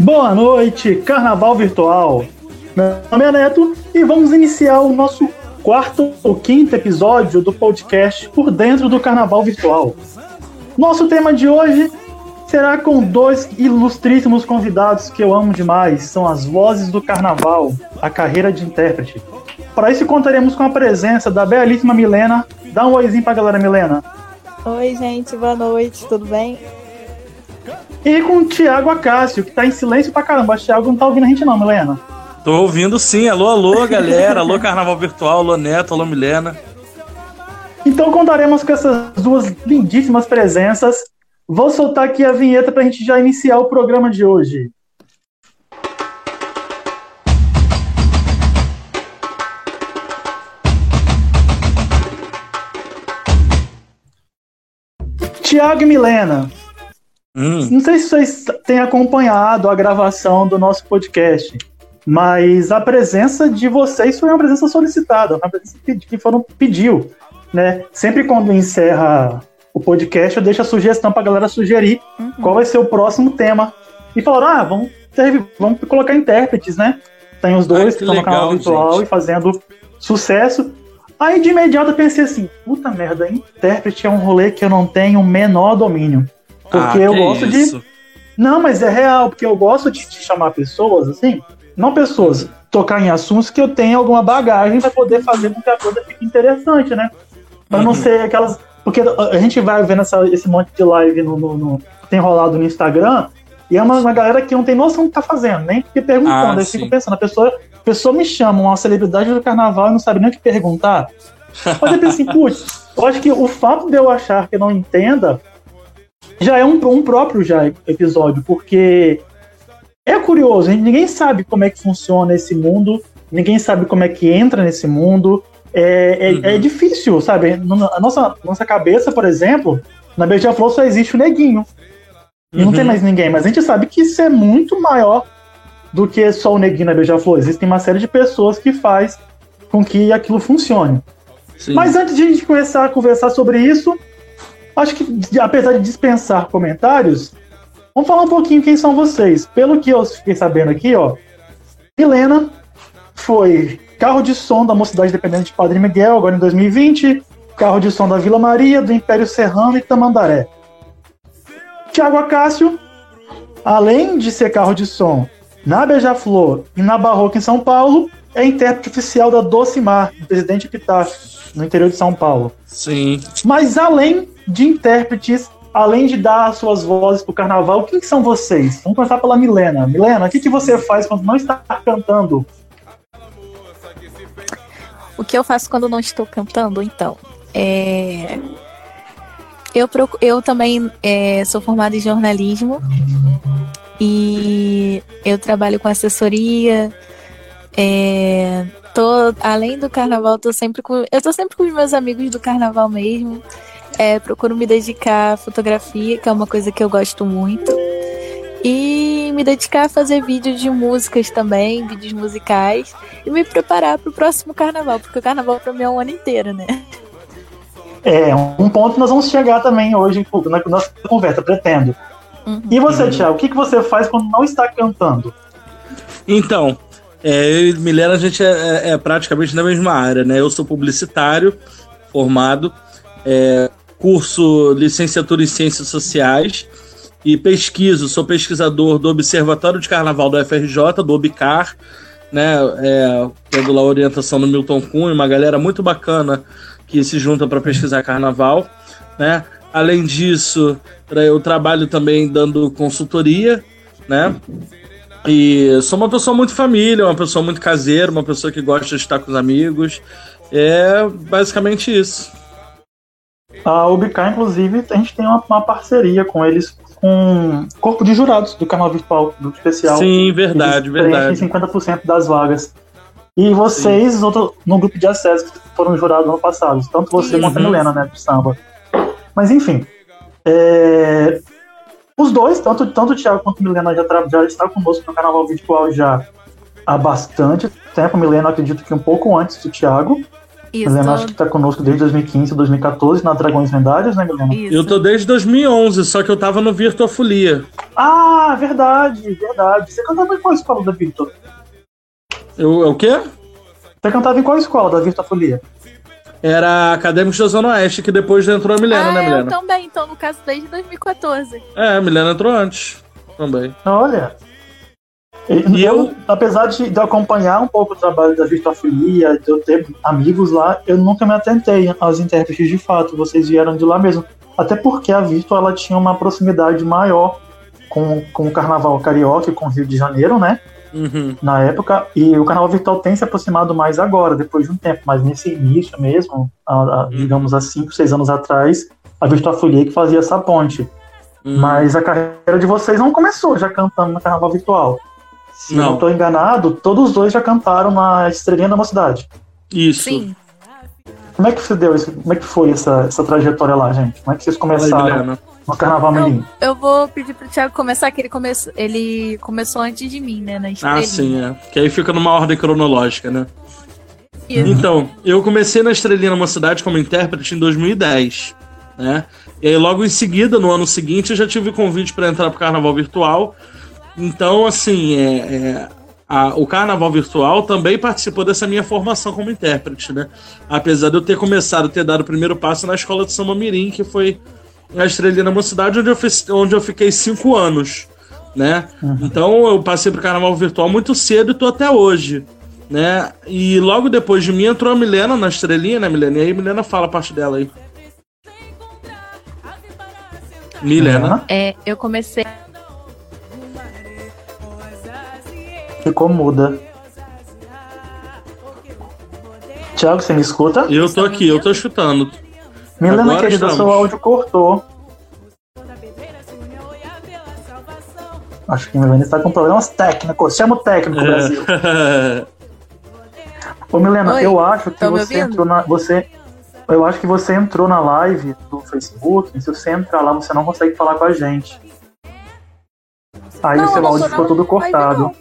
Boa noite, Carnaval Virtual. Meu nome é Neto e vamos iniciar o nosso quarto ou quinto episódio do podcast Por Dentro do Carnaval Virtual. Nosso tema de hoje será com dois ilustríssimos convidados que eu amo demais, são as vozes do carnaval, a carreira de intérprete. Para isso contaremos com a presença da belíssima Milena. Dá um oizinho pra galera, Milena. Oi, gente, boa noite, tudo bem? E com o Thiago Acácio, que tá em silêncio pra caramba. O Thiago não tá ouvindo a gente não, Milena. Tô ouvindo sim. Alô, alô, galera. alô, Carnaval Virtual. Alô, Neto. Alô, Milena. Então contaremos com essas duas lindíssimas presenças. Vou soltar aqui a vinheta pra gente já iniciar o programa de hoje. Tiago e Milena, Hum. Não sei se vocês têm acompanhado a gravação do nosso podcast, mas a presença de vocês foi uma presença solicitada, uma presença que foram pediu, né? Sempre quando encerra o podcast, eu deixo a sugestão para a galera sugerir uhum. qual vai ser o próximo tema. E falaram, ah, vamos, ter, vamos colocar intérpretes, né? Tem os dois ah, que estão no canal virtual gente. e fazendo sucesso. Aí de imediato eu pensei assim, puta merda, intérprete é um rolê que eu não tenho o menor domínio. Porque ah, eu gosto isso? de. Não, mas é real, porque eu gosto de, de chamar pessoas, assim, não pessoas, tocar em assuntos que eu tenha alguma bagagem para poder fazer com que a coisa fique interessante, né? Pra uhum. não ser aquelas. Porque a gente vai vendo essa, esse monte de live no, no, no, tem rolado no Instagram, e é uma, uma galera que não tem noção do que tá fazendo, nem porque perguntando. Ah, eu fico pensando, a pessoa, a pessoa me chama, uma celebridade do carnaval e não sabe nem o que perguntar. Mas eu penso assim, putz, eu acho que o fato de eu achar que eu não entenda já é um, um próprio já episódio, porque é curioso, ninguém sabe como é que funciona esse mundo, ninguém sabe como é que entra nesse mundo. É, é, uhum. é difícil, sabe? A nossa, nossa cabeça, por exemplo, na Beija-Flor só existe o neguinho. E uhum. não tem uhum. mais ninguém, mas a gente sabe que isso é muito maior do que só o neguinho na Beija-Flor. Existem uma série de pessoas que faz com que aquilo funcione. Sim. Mas antes de a gente começar a conversar sobre isso, Acho que, apesar de dispensar comentários, vamos falar um pouquinho quem são vocês. Pelo que eu fiquei sabendo aqui, ó, Helena foi carro de som da Mocidade Independente de Padre Miguel, agora em 2020, carro de som da Vila Maria, do Império Serrano e Tamandaré. Tiago Acácio, além de ser carro de som na Beija-Flor e na Barroca em São Paulo, é intérprete oficial da Docimar, Presidente Epitáfio, no interior de São Paulo. Sim. Mas além de intérpretes, além de dar suas vozes pro carnaval, quem são vocês? Vamos começar pela Milena. Milena, o que, que você faz quando não está cantando? O que eu faço quando não estou cantando, então? É... Eu, proc... eu também é, sou formada em jornalismo e eu trabalho com assessoria. É... Tô, além do carnaval, tô sempre com. Eu tô sempre com os meus amigos do carnaval mesmo. É, procuro me dedicar à fotografia, que é uma coisa que eu gosto muito. E me dedicar a fazer vídeos de músicas também, vídeos musicais. E me preparar para o próximo carnaval, porque o carnaval para mim é um ano inteiro, né? É, um ponto nós vamos chegar também hoje na nossa conversa, pretendo. Uhum. E você. Thiago, o que, que você faz quando não está cantando? Então, é, eu e Milena, a gente é, é, é, praticamente na mesma área, né? Eu sou publicitário formado, é, curso licenciatura em Ciências Sociais e pesquiso, sou pesquisador do Observatório de Carnaval do FRJ, do OBCAR, né, é, tendo lá orientação no Milton Cunha, uma galera muito bacana que se junta para pesquisar carnaval, né? Além disso, eu trabalho também dando consultoria, né? E sou uma pessoa muito família, uma pessoa muito caseira, uma pessoa que gosta de estar com os amigos. É basicamente isso. A UBK, inclusive, a gente tem uma, uma parceria com eles com corpo de jurados do canal virtual, do especial. Sim, verdade, eles verdade. 50% das vagas. E vocês, outro, no grupo de acesso, que foram jurados no ano passado, tanto você uhum. quanto a Milena, né, de samba. Mas enfim, é... os dois, tanto, tanto o Thiago quanto a Milena, já, já está conosco no canal virtual já há bastante tempo. Milena, acredito que um pouco antes do Thiago. Isso. Milena acho que tá conosco desde 2015, 2014 na Dragões Lendários, né, Milena? Isso. Eu tô desde 2011, só que eu tava no Virtua Folia. Ah, verdade, verdade. Você cantava em qual escola da Virtua? Eu, o quê? Você cantava em qual escola da Virtua Folia? Era Acadêmico da Zona Oeste, que depois entrou a Milena, ah, né, Milena? Eu também, então, no caso, desde 2014. É, a Milena entrou antes também. Olha. E eu, apesar de, de acompanhar um pouco o trabalho da Virtuafilia, de eu ter amigos lá, eu nunca me atentei aos intérpretes de fato. Vocês vieram de lá mesmo. Até porque a Virtua ela tinha uma proximidade maior com, com o Carnaval Carioca e com o Rio de Janeiro, né? Uhum. Na época, e o Carnaval Virtual tem se aproximado mais agora, depois de um tempo, mas nesse início mesmo, a, a, uhum. digamos há 5, 6 anos atrás, a Virtuafolia que fazia essa ponte. Uhum. Mas a carreira de vocês não começou já cantando no Carnaval Virtual. Se não estou enganado, todos os dois já cantaram na Estrelinha da Mocidade. Isso. Sim. Como é que se deu isso? Como é que foi essa, essa trajetória lá, gente? Como é que vocês começaram no Carnaval Mirim? Eu vou pedir pro Thiago começar, que ele, come... ele começou antes de mim, né? Na Estrelinha. Ah, sim, é. Que aí fica numa ordem cronológica, né? Isso. Então, eu comecei na Estrelinha da Mocidade como intérprete em 2010, né? E aí, logo em seguida, no ano seguinte, eu já tive convite para entrar pro Carnaval Virtual então, assim, é, é, a, o Carnaval Virtual também participou dessa minha formação como intérprete, né? Apesar de eu ter começado, ter dado o primeiro passo na escola de Samba Mirim, que foi a Estrelina Mocidade, onde eu, fiz, onde eu fiquei cinco anos, né? Uhum. Então, eu passei pro Carnaval Virtual muito cedo e tô até hoje. Né? E logo depois de mim entrou a Milena na estrelinha, né, Milena? E aí, Milena, fala a parte dela aí. Milena. É, eu comecei Ficou muda. Tiago, você me escuta? Eu tô aqui, eu tô escutando. Milena, Agora querida, estamos. seu áudio cortou. Acho que Milena está com problemas técnicos. Chama o técnico, é. Brasil. Ô, Milena, Oi, eu acho que você entrou na. Você, eu acho que você entrou na live do Facebook. E se você entrar lá, você não consegue falar com a gente. Aí não, o seu áudio ficou todo cortado.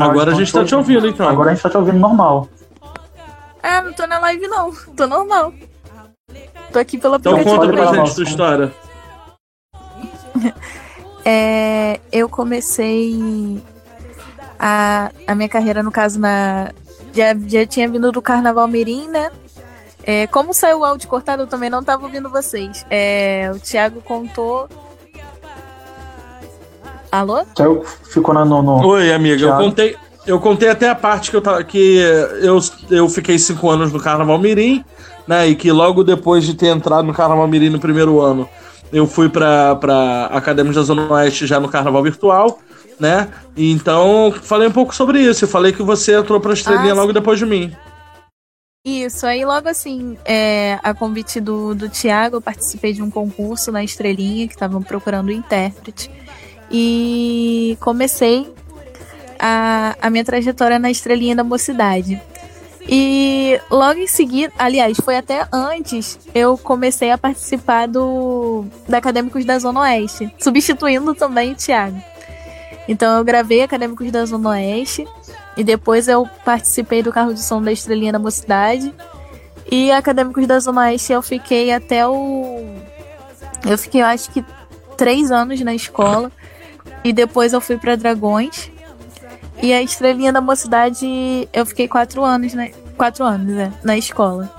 Agora a gente tá te ouvindo, então. Agora a gente tá te ouvindo normal. É, não tô na live não. Tô normal. Tô aqui pela Então conta pra gente sua história. é, eu comecei a, a minha carreira, no caso, na. Já, já tinha vindo do Carnaval Mirim, né? É, como saiu o áudio cortado, eu também não tava ouvindo vocês. É, o Thiago contou Alô? Thiago ficou na, no, no... Oi, amiga. Thiago. Eu contei, eu contei até a parte que eu tava, que eu, eu fiquei cinco anos no Carnaval Mirim, né? E que logo depois de ter entrado no Carnaval Mirim no primeiro ano, eu fui pra, pra Academia da Zona Oeste já no Carnaval Virtual, né? E então falei um pouco sobre isso. Eu falei que você entrou pra estrelinha ah, logo depois de mim. Isso, aí logo assim, é, a convite do, do Tiago, eu participei de um concurso na Estrelinha, que estavam procurando intérprete e comecei a, a minha trajetória na estrelinha da mocidade. E logo em seguida, aliás, foi até antes, eu comecei a participar do da Acadêmicos da Zona Oeste, substituindo também o Thiago. Então eu gravei Acadêmicos da Zona Oeste e depois eu participei do carro de som da Estrelinha da Mocidade. E Acadêmicos da Zona Oeste eu fiquei até o. Eu fiquei, eu acho que, três anos na escola. E depois eu fui para Dragões. E a estrelinha da mocidade, eu fiquei quatro anos, né? Quatro anos, é, na escola.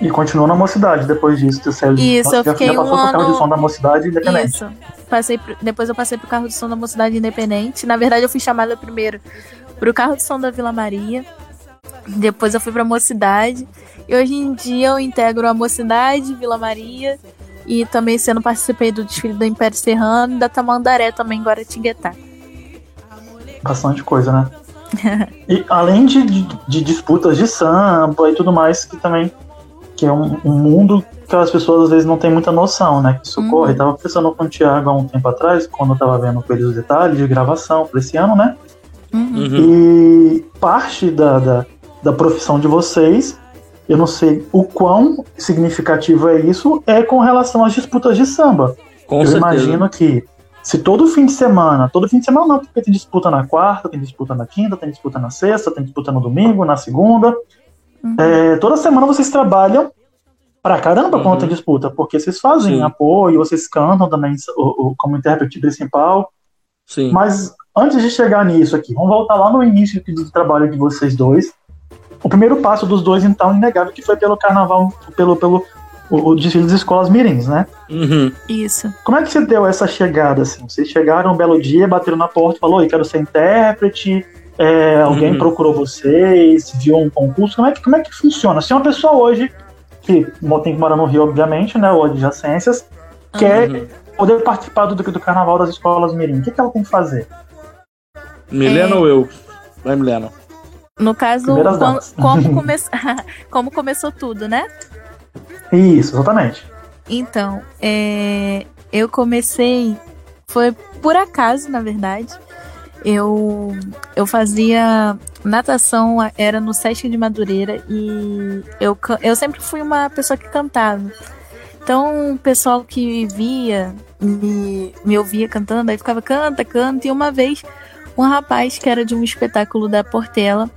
E continuou na mocidade depois disso, tu saiu Isso, eu fiquei já passou um pro carro de som da mocidade independente. Isso. Passei, depois eu passei pro carro de som da mocidade independente. Na verdade, eu fui chamada primeiro pro carro de som da Vila Maria. Depois eu fui pra mocidade. E hoje em dia eu integro a mocidade, Vila Maria e também sendo participei do desfile do Império Serrano e da Tamandaré também, Guaratinguetá. Bastante coisa, né? e além de, de, disputas de samba e tudo mais, que também que é um, um, mundo que as pessoas às vezes não têm muita noção, né? Que isso uhum. ocorre. Tava pensando com o Thiago há um tempo atrás, quando eu tava vendo com ele os detalhes de gravação para esse ano, né? Uhum. E parte da, da, da profissão de vocês eu não sei o quão significativo é isso, é com relação às disputas de samba. Com eu certeza. imagino que se todo fim de semana, todo fim de semana não, porque tem disputa na quarta, tem disputa na quinta, tem disputa na sexta, tem disputa no domingo, na segunda, Uhum. É, toda semana vocês trabalham pra caramba uhum. com outra disputa, porque vocês fazem Sim. apoio, vocês cantam também o, o, como intérprete principal. Sim. Mas antes de chegar nisso aqui, vamos voltar lá no início do trabalho de vocês dois. O primeiro passo dos dois, então, inegável, que foi pelo carnaval, pelo, pelo o, o desfile das escolas mirins, né? Uhum. Isso. Como é que você deu essa chegada, assim? Vocês chegaram um belo dia, bateram na porta, falou, eu quero ser intérprete, é, alguém uhum. procurou vocês, viu um concurso, como é, que, como é que funciona? Se uma pessoa hoje, que tem que morar no Rio, obviamente, né, ou adjacências, uhum. quer poder participar do, do carnaval das escolas mirim, o que, que ela tem que fazer? Milena é... ou eu? Vai, Milena. No caso, como, como, come... como começou tudo, né? Isso, exatamente. Então, é, eu comecei. Foi por acaso, na verdade. Eu, eu fazia natação, era no Sesc de Madureira e eu, eu sempre fui uma pessoa que cantava. Então, o pessoal que via, me, me ouvia cantando, aí ficava canta, canta. E uma vez, um rapaz que era de um espetáculo da Portela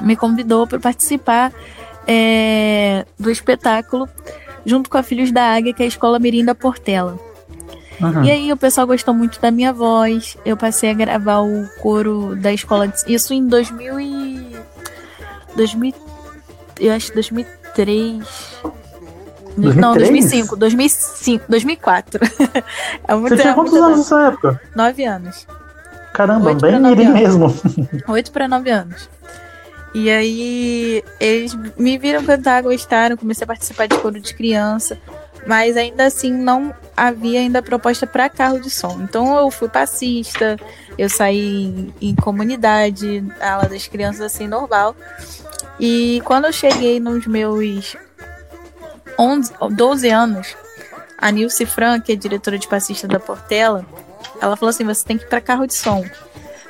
me convidou para participar é, do espetáculo junto com a Filhos da Águia, que é a Escola Mirim da Portela. Uhum. E aí o pessoal gostou muito da minha voz. Eu passei a gravar o coro da escola. De... Isso em 2000 e... 2000... Eu acho 2003. 2003? Não, 2005. 2005. 2004. é muito Você tinha quantos anos nessa época? Nove anos. Caramba, bem mirim mesmo. Oito para nove anos. E aí eles me viram cantar, gostaram, comecei a participar de coro de criança, mas ainda assim não havia ainda proposta para carro de som. Então eu fui passista, eu saí em, comunidade, ala das crianças assim normal. E quando eu cheguei nos meus 11, 12 anos, a Nilce Fran, que é diretora de passista da Portela, ela falou assim: você tem que ir para carro de som.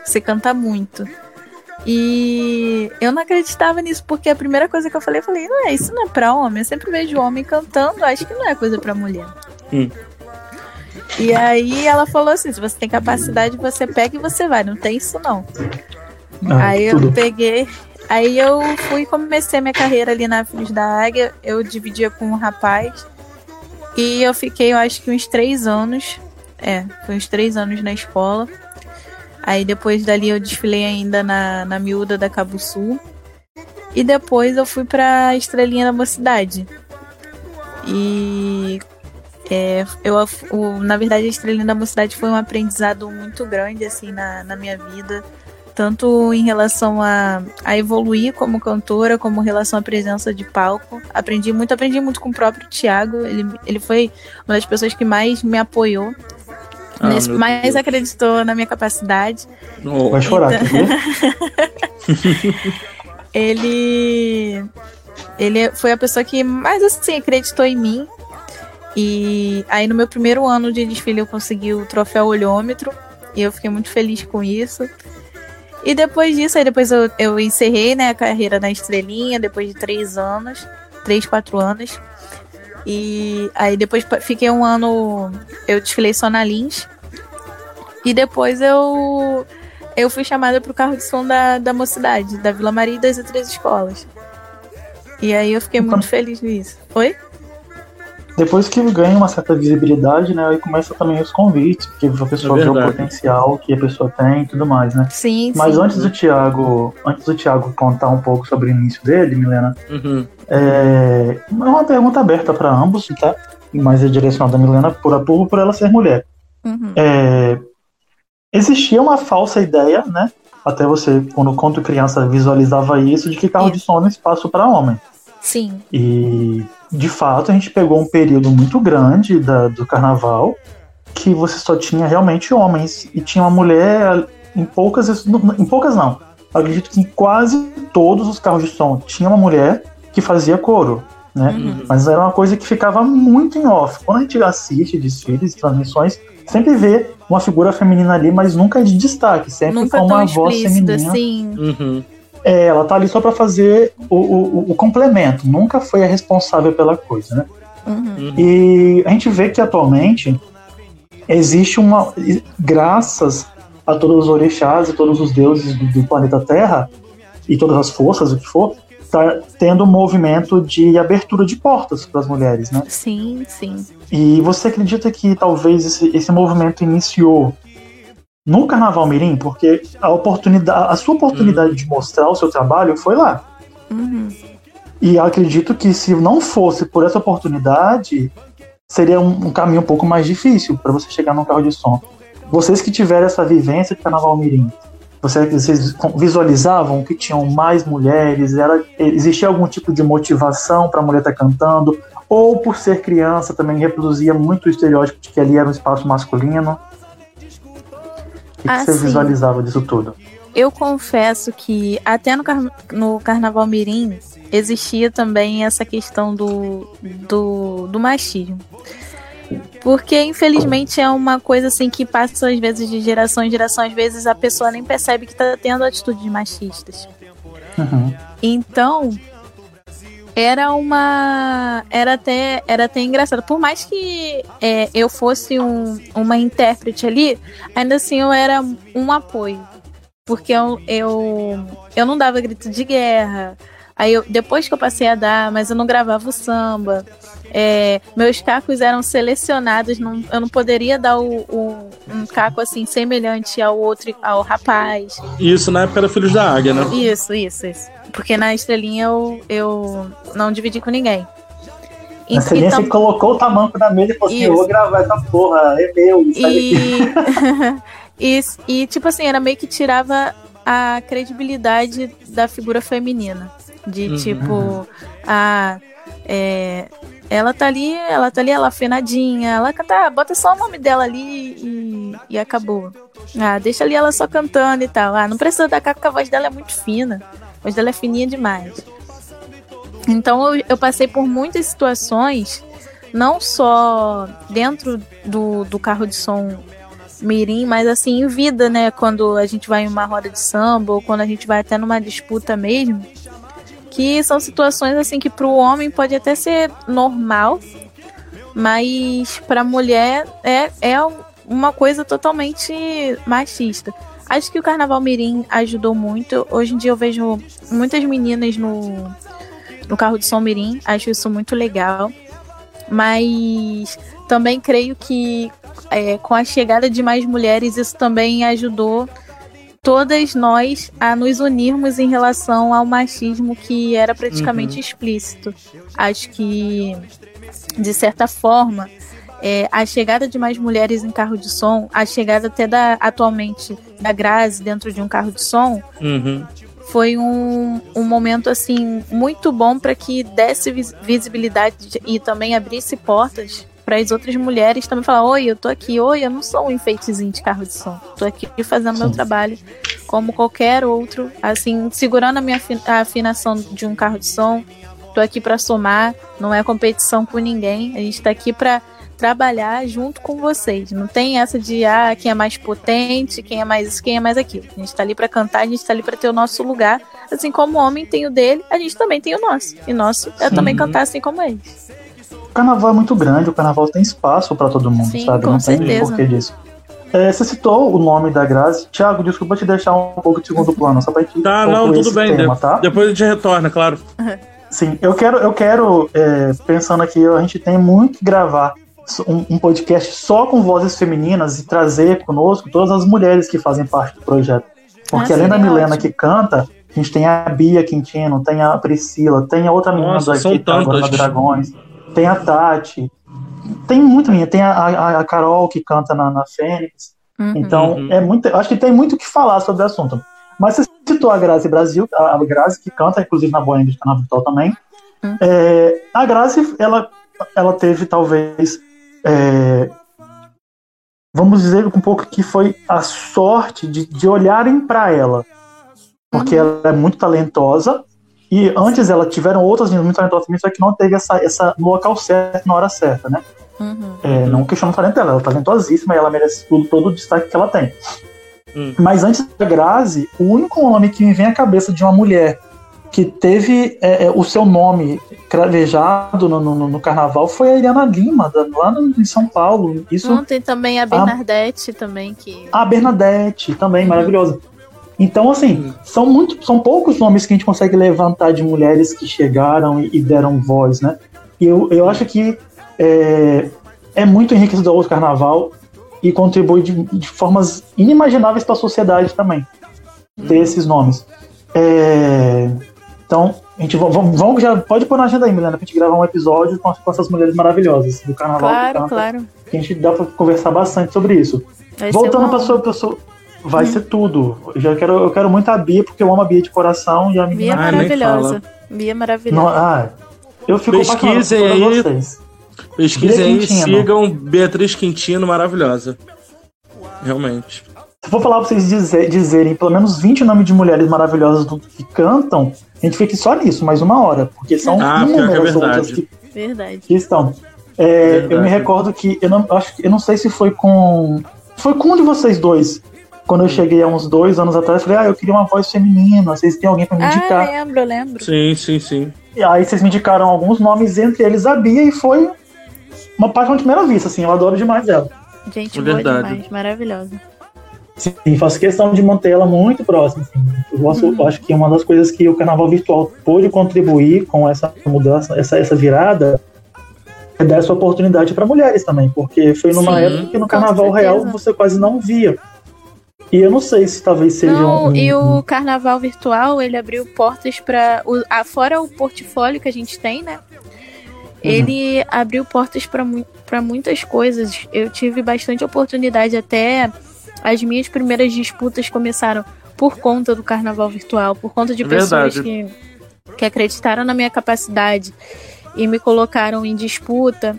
Você canta muito. E eu não acreditava nisso, porque a primeira coisa que eu falei, eu falei, não é, isso não é pra homem. Eu sempre vejo homem cantando, acho que não é coisa pra mulher. Hum. E aí ela falou assim: se você tem capacidade, você pega e você vai, não tem isso não. Ah, aí tudo. eu peguei. Aí eu fui e comecei minha carreira ali na Filhos da Águia. Eu dividia com um rapaz. E eu fiquei, eu acho que uns três anos. É, foi uns três anos na escola. Aí depois dali eu desfilei ainda na, na miúda da Cabo Sul. E depois eu fui pra Estrelinha da Mocidade. E é, eu, o, na verdade, a Estrelinha da Mocidade foi um aprendizado muito grande assim na, na minha vida. Tanto em relação a, a evoluir como cantora, como em relação à presença de palco. Aprendi muito, aprendi muito com o próprio Thiago. Ele, ele foi uma das pessoas que mais me apoiou ah, Nesse, mas Deus. acreditou na minha capacidade. Oh. Vai chorar, então, Ele. Ele foi a pessoa que mais assim acreditou em mim. E aí no meu primeiro ano de desfile eu consegui o troféu olhômetro. E eu fiquei muito feliz com isso. E depois disso, aí depois eu, eu encerrei né, a carreira na estrelinha, depois de três anos. Três, quatro anos. E aí depois fiquei um ano. Eu desfilei só na Lins. E depois eu eu fui chamada pro carro de som da, da mocidade, da Vila Maria e das outras escolas. E aí eu fiquei muito feliz nisso. Oi? Depois que ganha uma certa visibilidade, né? Aí começa também os convites, porque a pessoa é vê o potencial que a pessoa tem e tudo mais, né? Sim, Mas sim. antes do Thiago, antes do Thiago contar um pouco sobre o início dele, Milena, uhum. é, é uma pergunta aberta para ambos, tá? Mas é direcionada a Milena por, por, por ela ser mulher. Uhum. É, existia uma falsa ideia, né? Até você, quando, quando criança, visualizava isso, de que carro de som é um espaço para homem. Sim. E de fato, a gente pegou um período muito grande da, do carnaval que você só tinha realmente homens e tinha uma mulher em poucas, em poucas não. Acredito que em quase todos os carros de som tinha uma mulher que fazia coro, né? Uhum. Mas era uma coisa que ficava muito em off. Quando a gente assiste desfiles, transmissões, sempre vê uma figura feminina ali, mas nunca de destaque, sempre nunca com uma voz feminina. Sim. Uhum. É, ela tá ali só para fazer o, o, o, complemento, nunca foi a responsável pela coisa, né? Uhum. E a gente vê que atualmente existe uma. Graças a todos os orixás e todos os deuses do, do planeta Terra, e todas as forças, o que for, tá tendo um movimento de abertura de portas para as mulheres, né? Sim, sim. E você acredita que talvez esse, esse movimento iniciou no Carnaval Mirim? Porque a oportunidade, a sua oportunidade uhum. de mostrar o seu trabalho foi lá. Uhum. E acredito que se não fosse por essa oportunidade, seria um, um caminho um pouco mais difícil para você chegar num carro de som. Vocês que tiveram essa vivência de Carnaval Mirim, vocês visualizavam que tinham mais mulheres? Era, existia algum tipo de motivação para a mulher estar tá cantando? Ou por ser criança também reproduzia muito o estereótipo de que ali era um espaço masculino? O que, você visualizava disso tudo? Eu confesso que até no, car no Carnaval Mirim existia também essa questão do, do, do machismo. Porque, infelizmente, é uma coisa assim que passa às vezes de geração em geração, às vezes a pessoa nem percebe que está tendo atitudes machistas. Uhum. Então, era uma. Era até, era até engraçado. Por mais que é, eu fosse um, uma intérprete ali, ainda assim eu era um apoio. Porque eu, eu, eu não dava grito de guerra. Aí eu, depois que eu passei a dar, mas eu não gravava o samba. É, meus cacos eram selecionados, não, eu não poderia dar o, o, um caco assim semelhante ao outro, ao rapaz. Isso na época era Filhos da Águia, né? Isso, isso, isso. Porque na estrelinha eu, eu não dividi com ninguém. Na estrelinha então, você colocou o tamanco da mesa e falou assim: eu vou gravar essa porra, é meu, e... e, e, tipo assim, era meio que tirava a credibilidade da figura feminina. De uhum. tipo, a. É, ela tá ali, ela tá ali, ela afinadinha, ela canta, ah, bota só o nome dela ali e, e acabou. Ah, deixa ali ela só cantando e tal. Ah, não precisa dar capa porque a voz dela é muito fina. Voz dela é fininha demais. Então eu, eu passei por muitas situações, não só dentro do, do carro de som mirim, mas assim em vida, né? Quando a gente vai em uma roda de samba ou quando a gente vai até numa disputa mesmo que são situações assim que para o homem pode até ser normal, mas para a mulher é, é uma coisa totalmente machista. Acho que o Carnaval Mirim ajudou muito. Hoje em dia eu vejo muitas meninas no, no carro de som Mirim, acho isso muito legal. Mas também creio que é, com a chegada de mais mulheres, isso também ajudou todas nós a nos unirmos em relação ao machismo que era praticamente uhum. explícito. Acho que, de certa forma, é, a chegada de mais mulheres em carro de som, a chegada até da atualmente da Grazi dentro de um carro de som, uhum. foi um, um momento assim muito bom para que desse visibilidade e também abrisse portas para as outras mulheres também falar: Oi, eu tô aqui, oi, eu não sou um enfeitezinho de carro de som. Tô aqui fazendo Sim. meu trabalho como qualquer outro, assim, segurando a minha a afinação de um carro de som. Tô aqui para somar, não é competição com ninguém. A gente tá aqui para trabalhar junto com vocês. Não tem essa de ah, quem é mais potente, quem é mais isso, quem é mais aquilo. A gente tá ali para cantar, a gente tá ali para ter o nosso lugar. Assim como o homem tem o dele, a gente também tem o nosso. E nosso é Sim. também cantar assim como eles carnaval é muito grande, o carnaval tem espaço para todo mundo, Sim, sabe? Não certeza. tem porquê disso. É, você citou o nome da Grazi. Tiago, desculpa te deixar um pouco de segundo plano, só pra gente. Tá, não, tudo bem. Tema, de tá? Depois a gente retorna, claro. Sim, eu quero, eu quero é, pensando aqui, a gente tem muito que gravar um, um, podcast só com vozes femininas e trazer conosco todas as mulheres que fazem parte do projeto. Porque ah, além da Milena ótimo. que canta, a gente tem a Bia Quintino, tem a Priscila, tem a outra menina Nossa, daqui, tá agora na Dragões tem a Tati, tem muita menina, tem a, a, a, Carol que canta na, na Fênix. Uhum. Então, uhum. é muito, acho que tem muito o que falar sobre o assunto. Mas você citou a Grazi Brasil, a, Grazi que canta, inclusive na Boêmia de Canal Virtual também. Uhum. É, a Grazi, ela, ela teve talvez. É, vamos dizer um pouco que foi a sorte de, de olharem para ela. Porque uhum. ela é muito talentosa, e antes ela tiveram outras meninas muito talentosas, só que não teve essa, essa no local certo, na hora certa, né? Uhum. É, não questiono o talento dela, ela é talentosíssima e ela merece tudo, todo o destaque que ela tem. Uhum. Mas antes da Grazi, o único nome que me vem à cabeça de uma mulher que teve é, é, o seu nome cravejado no, no, no, carnaval foi a Eliana Lima, lá no, em São Paulo. Isso, Ontem também a Bernadette a, também que. A Bernadette também, uhum. maravilhosa. Então, assim, são muito, são poucos nomes que a gente consegue levantar de mulheres que chegaram e, e deram voz, né? E eu, eu acho que é, é muito enriquecedor o carnaval e contribui de, de formas inimagináveis para a sociedade também ter esses nomes. É, então, a gente vamos, vamos já pode pôr na agenda aí, Milena, pra gente gravar um episódio com, com essas mulheres maravilhosas do carnaval. Claro, do claro. Que a gente dá pra conversar bastante sobre isso. Vai Voltando para sua pessoa. Vai hum. ser tudo. Eu já quero, eu quero muito a Bia, porque eu amo a Bia de coração e a menina. Bia é maravilhosa. Bia é maravilhosa. Não, ah, eu fico Pesquisem aí. Vocês. Pesquisem aí, sigam Beatriz Quintino, maravilhosa. Realmente. Se for falar pra vocês dizer, dizerem pelo menos 20 nomes de mulheres maravilhosas do, que cantam, a gente fica só nisso, mais uma hora. Porque são ah, é inúmeras é outras que, verdade. que estão. É, eu me recordo que eu não, acho, eu não sei se foi com. Foi com um de vocês dois. Quando eu cheguei há uns dois anos atrás, falei, ah, eu queria uma voz feminina, vocês têm alguém pra me ah, indicar? Ah, lembro, lembro. Sim, sim, sim. E aí vocês me indicaram alguns nomes, entre eles a Bia, e foi uma paixão de primeira vista, assim, eu adoro demais ela. Gente, boa Verdade. demais, maravilhosa. Sim, faço questão de manter ela muito próxima. Assim. Eu, gosto, uhum. acho que uma das coisas que o carnaval virtual pôde contribuir com essa mudança, essa, essa virada, é dar essa oportunidade para mulheres também, porque foi numa Sim, época que no carnaval real você quase não via. E eu não sei se talvez seja não, um, E o carnaval virtual, ele abriu portas para. Fora o portfólio que a gente tem, né? Uhum. Ele abriu portas para muitas coisas. Eu tive bastante oportunidade até as minhas primeiras disputas começaram por conta do carnaval virtual, por conta de pessoas que, que acreditaram na minha capacidade e me colocaram em disputa.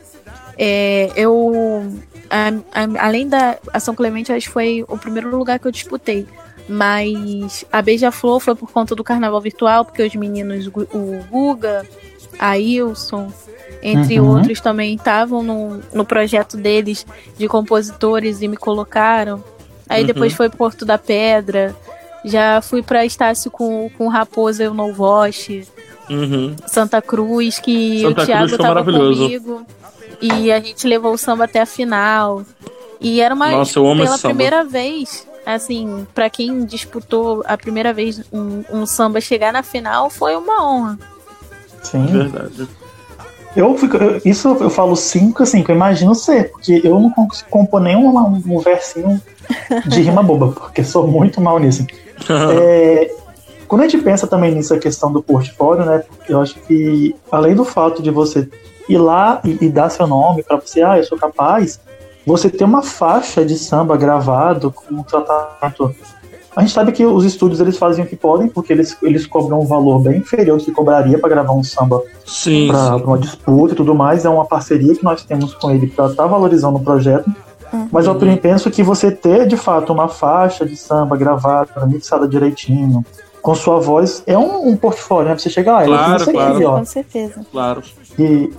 É, eu, a, a, além da Ação Clemente, acho que foi o primeiro lugar que eu disputei. Mas a Beija-Flor foi por conta do carnaval virtual, porque os meninos, o Guga, a Wilson, entre uhum. outros, também estavam no, no projeto deles de compositores e me colocaram. Aí uhum. depois foi Porto da Pedra. Já fui para Estácio com, com Raposa e o Novoche. Uhum. Santa Cruz, que Santa o Thiago Cruz tava comigo. E a gente levou o samba até a final. E era uma Nossa, eu amo pela esse primeira samba. vez, assim, para quem disputou a primeira vez um, um, samba chegar na final, foi uma honra. Sim. Verdade. Eu fico, isso eu falo cinco, assim, que eu imagino ser, porque eu não consigo compor nenhum um versinho de rima boba, porque sou muito mal nisso. é, quando a gente pensa também nessa questão do portfólio, né, eu acho que além do fato de você ir lá e, e dar seu nome para você, ah, eu sou capaz, você ter uma faixa de samba gravado com um tratamento. A gente sabe que os estúdios eles fazem o que podem, porque eles, eles cobram um valor bem inferior do que cobraria para gravar um samba para uma disputa e tudo mais. É uma parceria que nós temos com ele para estar tá valorizando o projeto. Uhum. Mas eu penso que você ter de fato uma faixa de samba gravada, mixada direitinho, com sua voz, é um, um portfólio, né? você chegar lá, claro, eu claro. Aqui, ó. Com certeza. Claro. E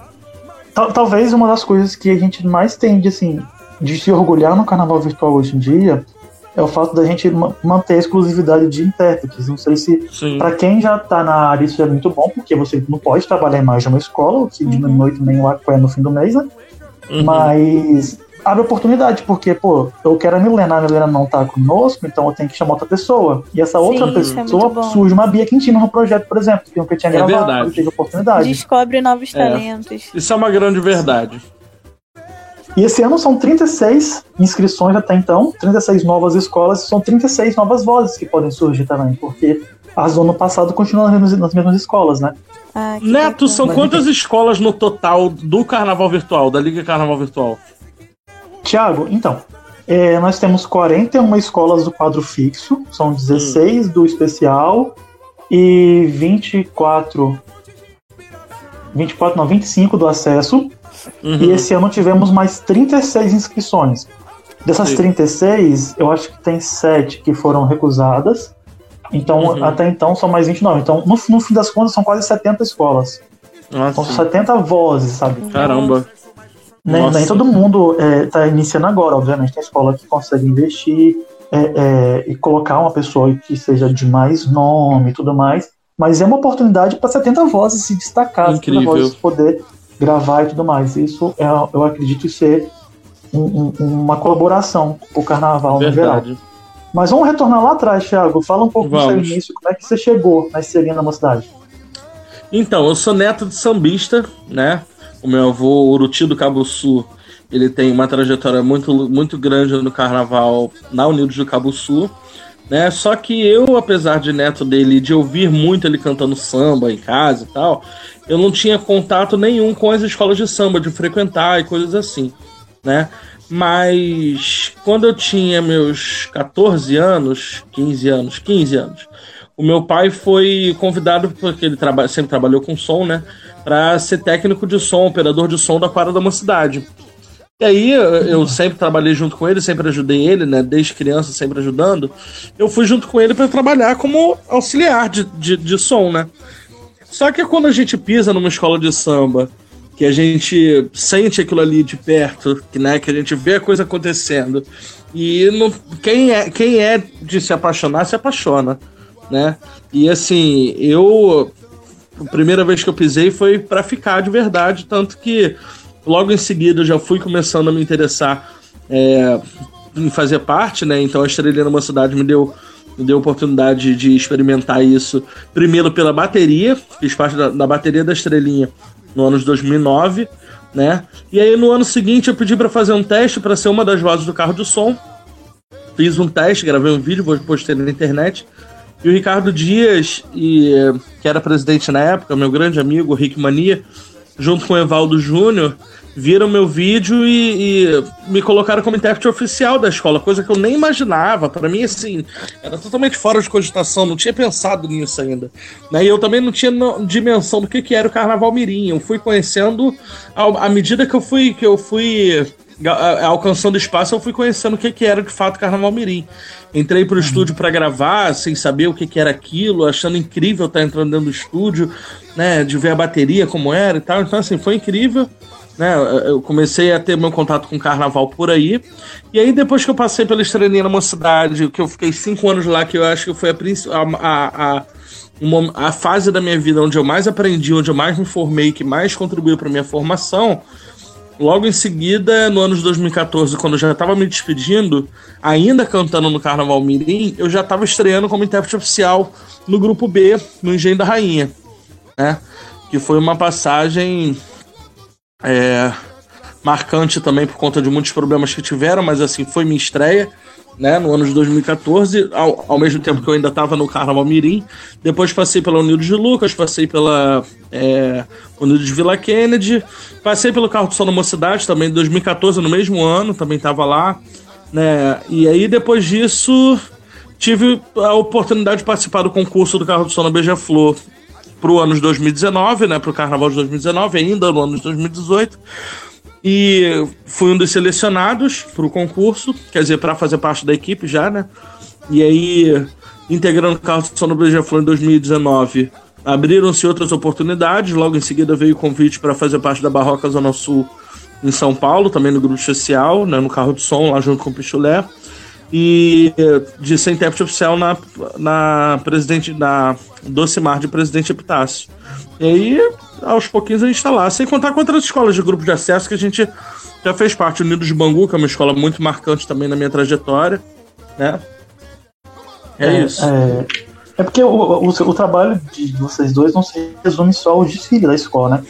talvez uma das coisas que a gente mais tem de, assim, de se orgulhar no carnaval virtual hoje em dia é o fato da gente manter a exclusividade de intérpretes. Não sei se para quem já está na área isso é muito bom, porque você não pode trabalhar mais de uma escola, o que uhum. diminui também o aqué no fim do mês, né? Uhum. Mas abre oportunidade, porque, pô, eu quero a Milena, a Milena não tá conosco, então eu tenho que chamar outra pessoa. E essa outra Sim, é pessoa é surge uma Bia Quintino no projeto, por exemplo, que eu tinha é gravado, verdade. teve oportunidade. Descobre novos é. talentos. Isso é uma grande verdade. E esse ano são 36 inscrições até então, 36 novas escolas, são 36 novas vozes que podem surgir também, porque as do ano passado continuam nas mesmas escolas, né? Ah, Neto, bacana. são quantas escolas no total do Carnaval Virtual, da Liga Carnaval Virtual? Tiago, então, é, nós temos 41 escolas do quadro fixo, são 16 hum. do especial e 24. 24, não, 25 do acesso. Uhum. E esse ano tivemos mais 36 inscrições. Dessas Sim. 36, eu acho que tem 7 que foram recusadas. Então, uhum. até então, são mais 29. Então, no, no fim das contas, são quase 70 escolas. Nossa. São 70 vozes, sabe? Caramba. Nem, nem todo mundo está é, iniciando agora, obviamente. Tem escola que consegue investir é, é, e colocar uma pessoa que seja de mais nome e tudo mais. Mas é uma oportunidade para 70 vozes se destacar, Incrível. 70 vozes poder gravar e tudo mais. Isso é, eu acredito ser um, um, uma colaboração para o carnaval Verdade. no geral. Mas vamos retornar lá atrás, Thiago. Fala um pouco vamos. do seu início, como é que você chegou na Estrelinha da Mocidade? Então, eu sou neto de sambista, né? O meu avô, Uruti do Cabo Sul, ele tem uma trajetória muito, muito grande no carnaval na Unidos do Cabo Sul. Né? Só que eu, apesar de neto dele, de ouvir muito ele cantando samba em casa e tal, eu não tinha contato nenhum com as escolas de samba, de frequentar e coisas assim, né? Mas quando eu tinha meus 14 anos, 15 anos, 15 anos, o meu pai foi convidado, porque ele traba sempre trabalhou com som, né? Para ser técnico de som, operador de som da quadra da mocidade. E aí eu sempre trabalhei junto com ele, sempre ajudei ele, né? Desde criança, sempre ajudando. Eu fui junto com ele para trabalhar como auxiliar de, de, de, som, né? Só que quando a gente pisa numa escola de samba, que a gente sente aquilo ali de perto, que, né, que a gente vê a coisa acontecendo, e não, quem, é, quem é de se apaixonar, se apaixona, né? E assim, eu. A primeira vez que eu pisei foi para ficar de verdade, tanto que Logo em seguida, eu já fui começando a me interessar é, em fazer parte, né? Então a Estrelinha numa cidade me deu me deu a oportunidade de experimentar isso primeiro pela bateria, fiz parte da, da bateria da Estrelinha no ano de 2009, né? E aí no ano seguinte eu pedi para fazer um teste para ser uma das vozes do carro de som. Fiz um teste, gravei um vídeo, postei na internet. E o Ricardo Dias, e, que era presidente na época, meu grande amigo, Rick Mania, junto com o Evaldo Júnior, viram meu vídeo e, e, me colocaram como intérprete oficial da escola, coisa que eu nem imaginava. Para mim, assim, era totalmente fora de cogitação, não tinha pensado nisso ainda. Né? E eu também não tinha dimensão do que, que era o Carnaval Mirim. Eu fui conhecendo à medida que eu fui, que eu fui alcançando espaço, eu fui conhecendo o que, que era de fato Carnaval Mirim. Entrei pro estúdio para gravar, sem saber o que, que era aquilo, achando incrível estar entrando dentro do estúdio, né, de ver a bateria como era e tal. Então, assim, foi incrível. Né, eu comecei a ter meu contato com carnaval por aí. E aí, depois que eu passei pela estrelinha na mocidade, que eu fiquei cinco anos lá, que eu acho que foi a, a, a, uma, a fase da minha vida onde eu mais aprendi, onde eu mais me formei, que mais contribuiu para minha formação Logo em seguida, no ano de 2014, quando eu já estava me despedindo, ainda cantando no Carnaval Mirim, eu já estava estreando como intérprete oficial no grupo B, no Engenho da Rainha, né? Que foi uma passagem é, marcante também por conta de muitos problemas que tiveram, mas assim, foi minha estreia né, no ano de 2014, ao, ao mesmo tempo que eu ainda estava no Carnaval Mirim. Depois passei pela Unidos de Lucas, passei pela é, Unidos de Vila Kennedy, passei pelo Carro do Sol na Mocidade também em 2014, no mesmo ano, também estava lá. Né, e aí depois disso tive a oportunidade de participar do concurso do Carro do Sol na Beija-Flor para o ano de 2019, né, para o Carnaval de 2019, ainda no ano de 2018. E fui um dos selecionados para o concurso, quer dizer, para fazer parte da equipe já, né? E aí, integrando o carro de som Beija-Flor em 2019, abriram-se outras oportunidades. Logo em seguida veio o convite para fazer parte da Barroca Zona Sul em São Paulo, também no grupo especial, né, no carro de som, lá junto com o Pichulé. E de ser intérprete oficial na, na presidente na Docimar de Presidente Epitácio. E aí aos pouquinhos a gente está lá. Sem contar com outras escolas de grupo de acesso que a gente já fez parte. Unidos de Bangu, que é uma escola muito marcante também na minha trajetória. Né? É, é isso. É, é porque o, o, o, trabalho de vocês dois não se resume só ao desfile da escola, né?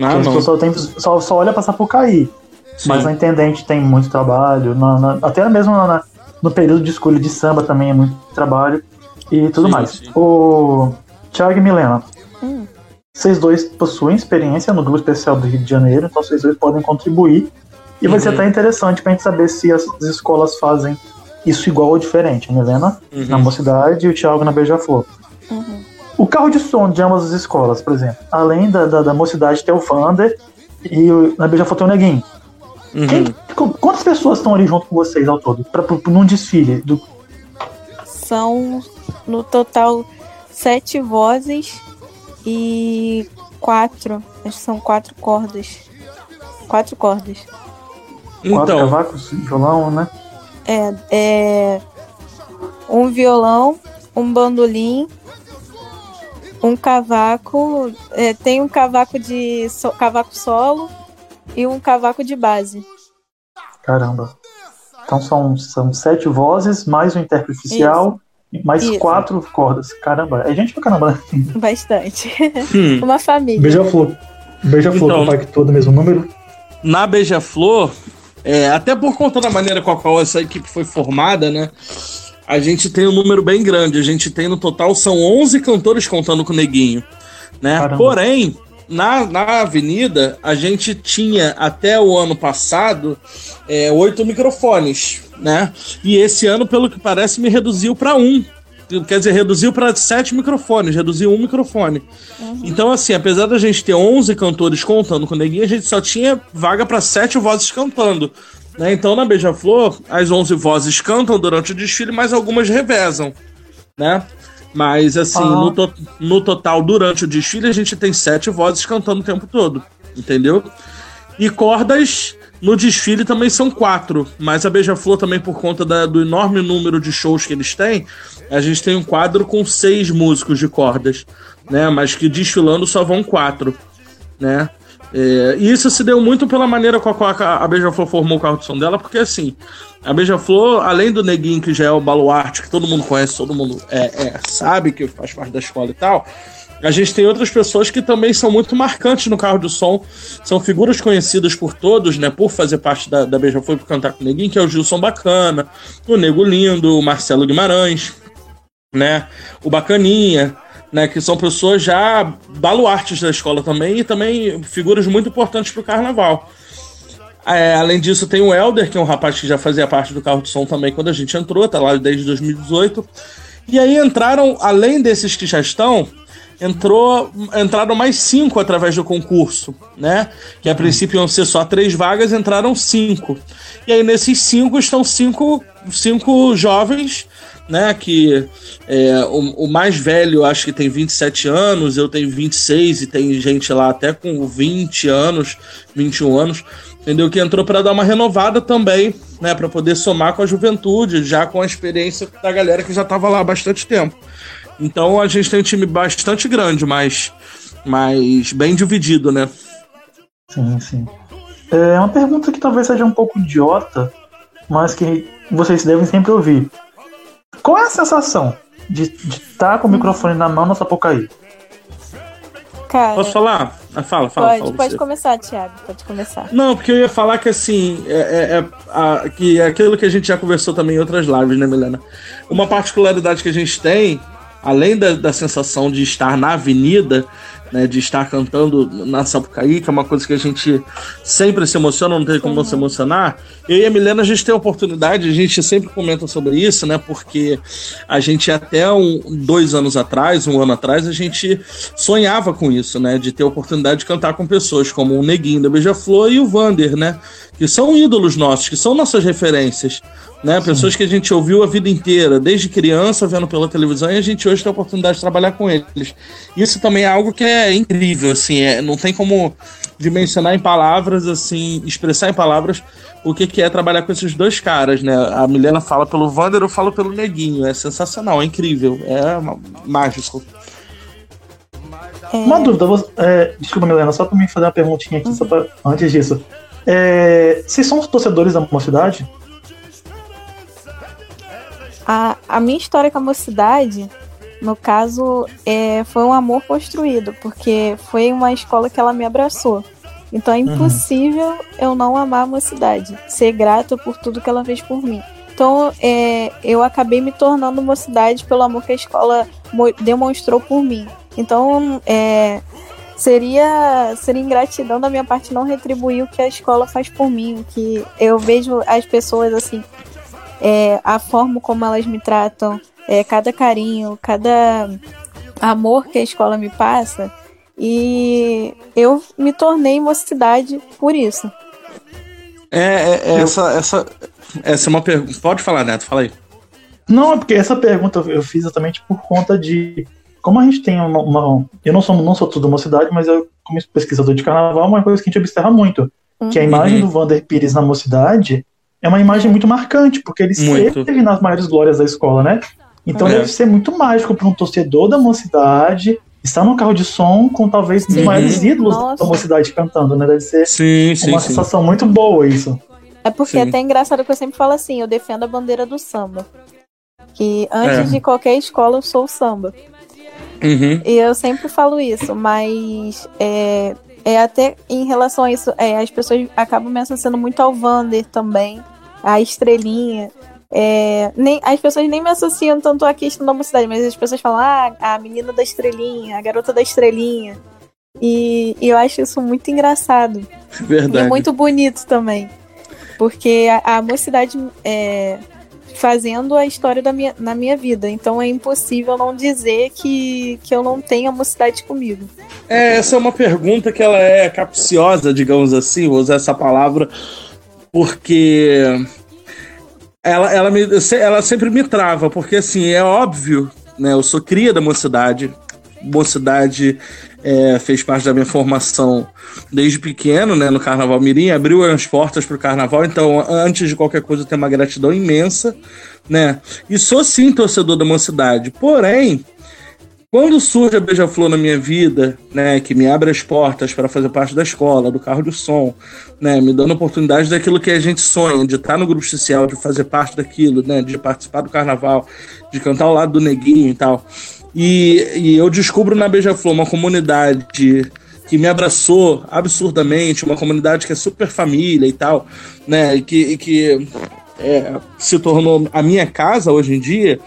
Ah, pessoas só, tem, só, só olha passar por cair. Sim. Mas a intendente tem muito trabalho. Na, na, até mesmo na, no período de escolha de samba também é muito trabalho. E tudo sim, mais. Sim. O Thiago e Milena. Hum. Vocês dois possuem experiência no grupo especial do Rio de Janeiro, então vocês dois podem contribuir. E vai ser uhum. até interessante pra gente saber se as escolas fazem isso igual ou diferente. A Helena uhum. na Mocidade e o Thiago na Beija-Flor. Uhum. O carro de som de ambas as escolas, por exemplo, além da, da, da Mocidade tem o Vander e o, na Beija-Flor tem o Neguinho. Uhum. Quem, quantas pessoas estão ali junto com vocês ao todo? Pra, pra, num desfile? Do... São, no total, sete vozes e quatro, acho que são quatro cordas. Quatro cordas. Então. Quatro cavacos, violão, né? É, é um violão, um bandolim, um cavaco, é, tem um cavaco de so, cavaco solo e um cavaco de base. Caramba. Então são, são sete vozes, mais o intérprete oficial, Isso. mais Isso. quatro cordas. Caramba, é gente pra caramba, né? Bastante. Hum. Uma família. Beija-flor. Beija-flor então, compactou do mesmo número? Na Beija-Flor, é, até por conta da maneira com a qual essa equipe foi formada, né? A gente tem um número bem grande. A gente tem no total são 11 cantores contando com o Neguinho, né? Porém, na, na avenida, a gente tinha até o ano passado é, oito microfones, né? E esse ano, pelo que parece, me reduziu para um. Quer dizer, reduziu para sete microfones, reduziu um microfone. Uhum. Então, assim, apesar da gente ter 11 cantores contando com o Neguinho, a gente só tinha vaga para sete vozes cantando. Né? Então, na Beija-Flor, as 11 vozes cantam durante o desfile, mas algumas revezam. Né? Mas, assim, no, to no total, durante o desfile, a gente tem sete vozes cantando o tempo todo. Entendeu? E cordas no desfile também são quatro, mas a Beija-Flor também, por conta da, do enorme número de shows que eles têm, a gente tem um quadro com seis músicos de cordas, né? Mas que desfilando só vão quatro, né? É, e isso se deu muito pela maneira com a qual a Beija-Flor formou o carro de som dela, porque assim, a Beija-Flor, além do Neguinho, que já é o baluarte, que todo mundo conhece, todo mundo é, é, sabe que faz parte da escola e tal, a gente tem outras pessoas que também são muito marcantes no carro de som, são figuras conhecidas por todos, né, por fazer parte da, da Beija-Flor e por cantar com o Neguinho, que é o Gilson Bacana, o Nego Lindo, o Marcelo Guimarães, né, o Bacaninha, né, que são pessoas já baluartes da escola também e também figuras muito importantes para o carnaval. É, além disso, tem o Elder, que é um rapaz que já fazia parte do carro de som também quando a gente entrou, tá lá desde 2018. E aí entraram, além desses que já estão, entrou, entraram mais cinco através do concurso, né? Que a princípio iam ser só três vagas, entraram cinco. E aí nesses cinco estão cinco, cinco jovens né? Que é, o, o, mais velho acho que tem 27 anos, eu tenho 26 e tem gente lá até com 20 anos, 21 anos, entendeu? Que entrou para dar uma renovada também, né? Para poder somar com a juventude, já com a experiência da galera que já estava lá há bastante tempo. Então a gente tem um time bastante grande, mas, mas bem dividido, né? Sim, sim. É uma pergunta que talvez seja um pouco idiota, mas que vocês devem sempre ouvir. Qual é a sensação de estar tá com o microfone na mão na Sapucaí? Cara, Posso falar? Ah, fala, fala. Pode, fala pode começar, Thiago. Pode começar. Não, porque eu ia falar que assim, é, é, é, a, que é aquilo que a gente já conversou também em outras lives, né, Milena? Uma particularidade que a gente tem, além da, da sensação de estar na avenida, né, de estar cantando na Sapucaí, que é uma coisa que a gente sempre se emociona, não tem como não se emocionar. Eu e a Milena, a gente tem a oportunidade, a gente sempre comenta sobre isso, né? Porque a gente até um, dois anos atrás, um ano atrás, a gente sonhava com isso, né? De ter a oportunidade de cantar com pessoas como o Neguinho da Beija-Flor e o Vander, né? Que são ídolos nossos, que são nossas referências né? Pessoas que a gente ouviu a vida inteira, desde criança, vendo pela televisão, e a gente hoje tem a oportunidade de trabalhar com eles. Isso também é algo que é incrível, assim, é, não tem como dimensionar em palavras, assim, expressar em palavras o que, que é trabalhar com esses dois caras, né? A Milena fala pelo Wander, eu falo pelo Neguinho. É sensacional, é incrível, é mágico. É... Uma dúvida, você, é, desculpa, Milena, só pra mim fazer uma perguntinha aqui, uhum. pra, antes disso. É, vocês são os torcedores da mocidade? A, a minha história com a mocidade, no caso, é, foi um amor construído, porque foi uma escola que ela me abraçou. Então é uhum. impossível uhum. eu não amar a mocidade, ser grata por tudo que ela fez por mim. Então é, eu acabei me tornando mocidade pelo amor que a escola demonstrou por mim. Então é, seria seria ingratidão da minha parte não retribuir o que a escola faz por mim, que eu vejo as pessoas assim é, a forma como elas me tratam, é, cada carinho, cada amor que a escola me passa. E eu me tornei mocidade por isso. É, é, é essa, essa, essa é uma pergunta. Pode falar, Neto, fala aí. Não, é porque essa pergunta eu fiz exatamente por conta de. Como a gente tem uma. uma eu não sou, não sou tudo mocidade, mas eu, como pesquisador de carnaval, é uma coisa que a gente observa muito. Uhum. Que a imagem uhum. do Vander Pires na mocidade é uma imagem muito marcante, porque ele muito. esteve nas maiores glórias da escola, né? Então é. deve ser muito mágico para um torcedor da mocidade estar no carro de som com talvez os maiores ídolos Nossa. da mocidade cantando, né? Deve ser sim, sim, uma sim. sensação muito boa isso. É porque Sim. é até engraçado que eu sempre falo assim, eu defendo a bandeira do samba. Que antes é. de qualquer escola eu sou o samba. Uhum. E eu sempre falo isso, mas é, é até em relação a isso, é, as pessoas acabam me associando muito ao Vander também, a estrelinha. É, nem, as pessoas nem me associam tanto à questão da mocidade, mas as pessoas falam, ah, a menina da estrelinha, a garota da estrelinha. E, e eu acho isso muito engraçado. Verdade. E muito bonito também. Porque a, a mocidade é, fazendo a história da minha, na minha vida. Então é impossível não dizer que, que eu não tenho a mocidade comigo. É, essa é uma pergunta que ela é capciosa, digamos assim, vou usar essa palavra, porque ela, ela, me, ela sempre me trava, porque assim, é óbvio, né? Eu sou cria da mocidade. Mocidade é, fez parte da minha formação desde pequeno, né, no Carnaval Mirim, abriu as portas para o Carnaval, então antes de qualquer coisa eu tenho uma gratidão imensa, né, e sou sim torcedor da mocidade, porém, quando surge a Beija-Flor na minha vida, né, que me abre as portas para fazer parte da escola, do carro de som, né, me dando oportunidade daquilo que a gente sonha, de estar no grupo social, de fazer parte daquilo, né, de participar do carnaval, de cantar ao lado do neguinho e tal. E, e eu descubro na Beija-Flor uma comunidade que me abraçou absurdamente, uma comunidade que é super família e tal, né? E que, que é, se tornou a minha casa hoje em dia.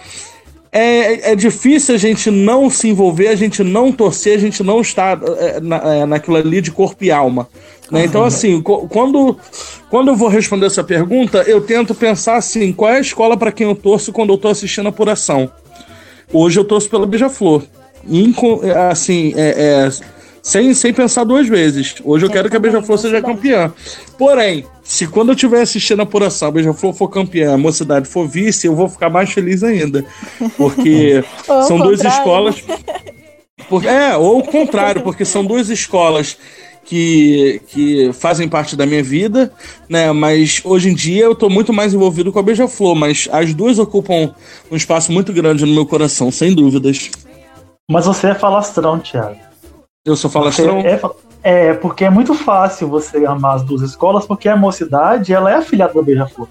É, é difícil a gente não se envolver, a gente não torcer, a gente não estar é, na, é, naquilo ali de corpo e alma. Né? Então, assim, quando, quando eu vou responder essa pergunta, eu tento pensar assim: qual é a escola para quem eu torço quando eu estou assistindo a apuração? Hoje eu torço pela Beija-Flor. Assim, é, é, sem, sem pensar duas vezes. Hoje eu quero que a Beija-Flor seja campeã. Porém, se quando eu estiver assistindo a apuração a Beija-Flor for campeã, a Mocidade for vice, eu vou ficar mais feliz ainda. Porque são duas escolas. Porque, é, ou o contrário, porque são duas escolas que, que fazem parte da minha vida, né? Mas hoje em dia eu tô muito mais envolvido com a Beija-Flor, mas as duas ocupam um espaço muito grande no meu coração, sem dúvidas. Mas você é falastrão, Thiago. Eu sou falastrão? É, é, porque é muito fácil você amar as duas escolas, porque a mocidade, ela é afiliada da Beija-Flor.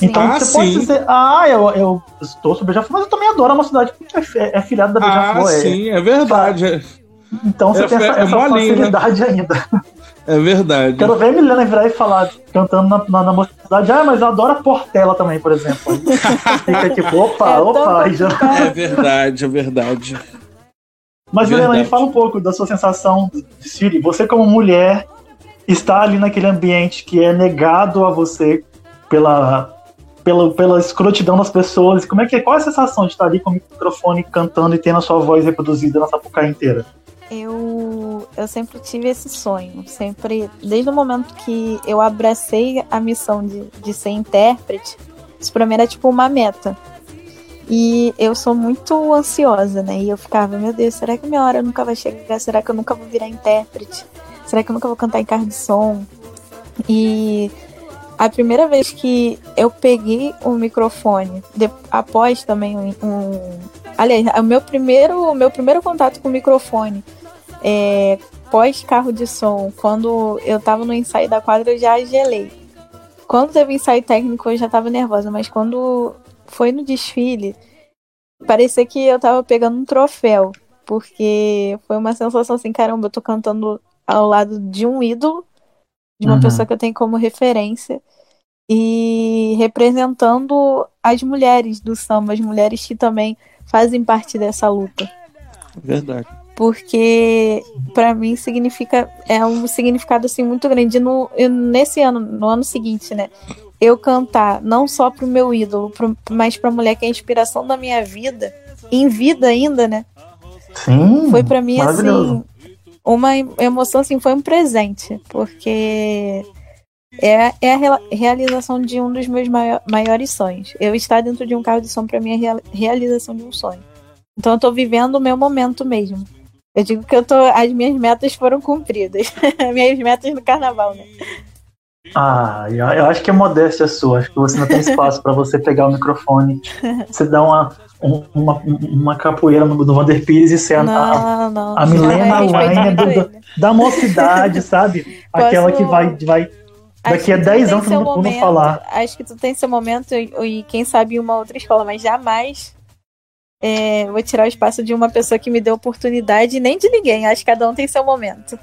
Então ah, você sim. pode dizer, ah, eu, eu estou sobre Beija-Flor, mas eu também adoro a mocidade, porque é, é da Beija-Flor. Ah, é, sim, é verdade. Então você é, tem essa, é essa facilidade né? ainda. É verdade. Quero ver a Milena virar e falar, cantando na, na, na mocidade, ah, mas eu adoro a Portela também, por exemplo. Fica tipo, opa, é opa. Já... É verdade, é verdade. Mas, Milena, me fala um pouco da sua sensação de Siri. Você, como mulher, está ali naquele ambiente que é negado a você pela, pela, pela escrotidão das pessoas. Como é que é? Qual é a sensação de estar ali com o microfone cantando e tendo a sua voz reproduzida na Sapucaí inteira? Eu, eu sempre tive esse sonho, sempre, desde o momento que eu abracei a missão de, de ser intérprete, isso pra mim era tipo uma meta. E eu sou muito ansiosa, né? E eu ficava, meu Deus, será que minha hora nunca vai chegar? Será que eu nunca vou virar intérprete? Será que eu nunca vou cantar em carro de som? E a primeira vez que eu peguei o microfone, de, após também um, um, aliás, o meu primeiro, o meu primeiro contato com o microfone, é, pós carro de som, quando eu tava no ensaio da quadra, eu já gelei. Quando teve ensaio técnico, eu já tava nervosa, mas quando foi no desfile, parecia que eu tava pegando um troféu, porque foi uma sensação assim, caramba, eu tô cantando ao lado de um ídolo de uma uhum. pessoa que eu tenho como referência e representando as mulheres do samba, as mulheres que também fazem parte dessa luta. Verdade. Porque para mim significa é um significado assim muito grande no nesse ano, no ano seguinte, né? Eu cantar não só pro meu ídolo, pro, mas pra mulher que é a inspiração da minha vida, em vida ainda, né? Sim. Foi para mim assim uma emoção assim, foi um presente, porque é, é a realização de um dos meus maiores sonhos. Eu estar dentro de um carro de som para mim é a realização de um sonho. Então eu tô vivendo o meu momento mesmo. Eu digo que eu tô, as minhas metas foram cumpridas. minhas metas no carnaval, né? Ah, eu acho que é modéstia sua. Acho que você não tem espaço para você pegar o microfone. Você dá uma, uma, uma capoeira no, no Vander Pires e ser não, a, a, a Milena Laine da mocidade, sabe? Aquela que vai, vai Daqui a 10 anos não vou falar. Acho que tu tem seu momento e, e quem sabe uma outra escola, mas jamais é, vou tirar o espaço de uma pessoa que me deu oportunidade, nem de ninguém. Acho que cada um tem seu momento.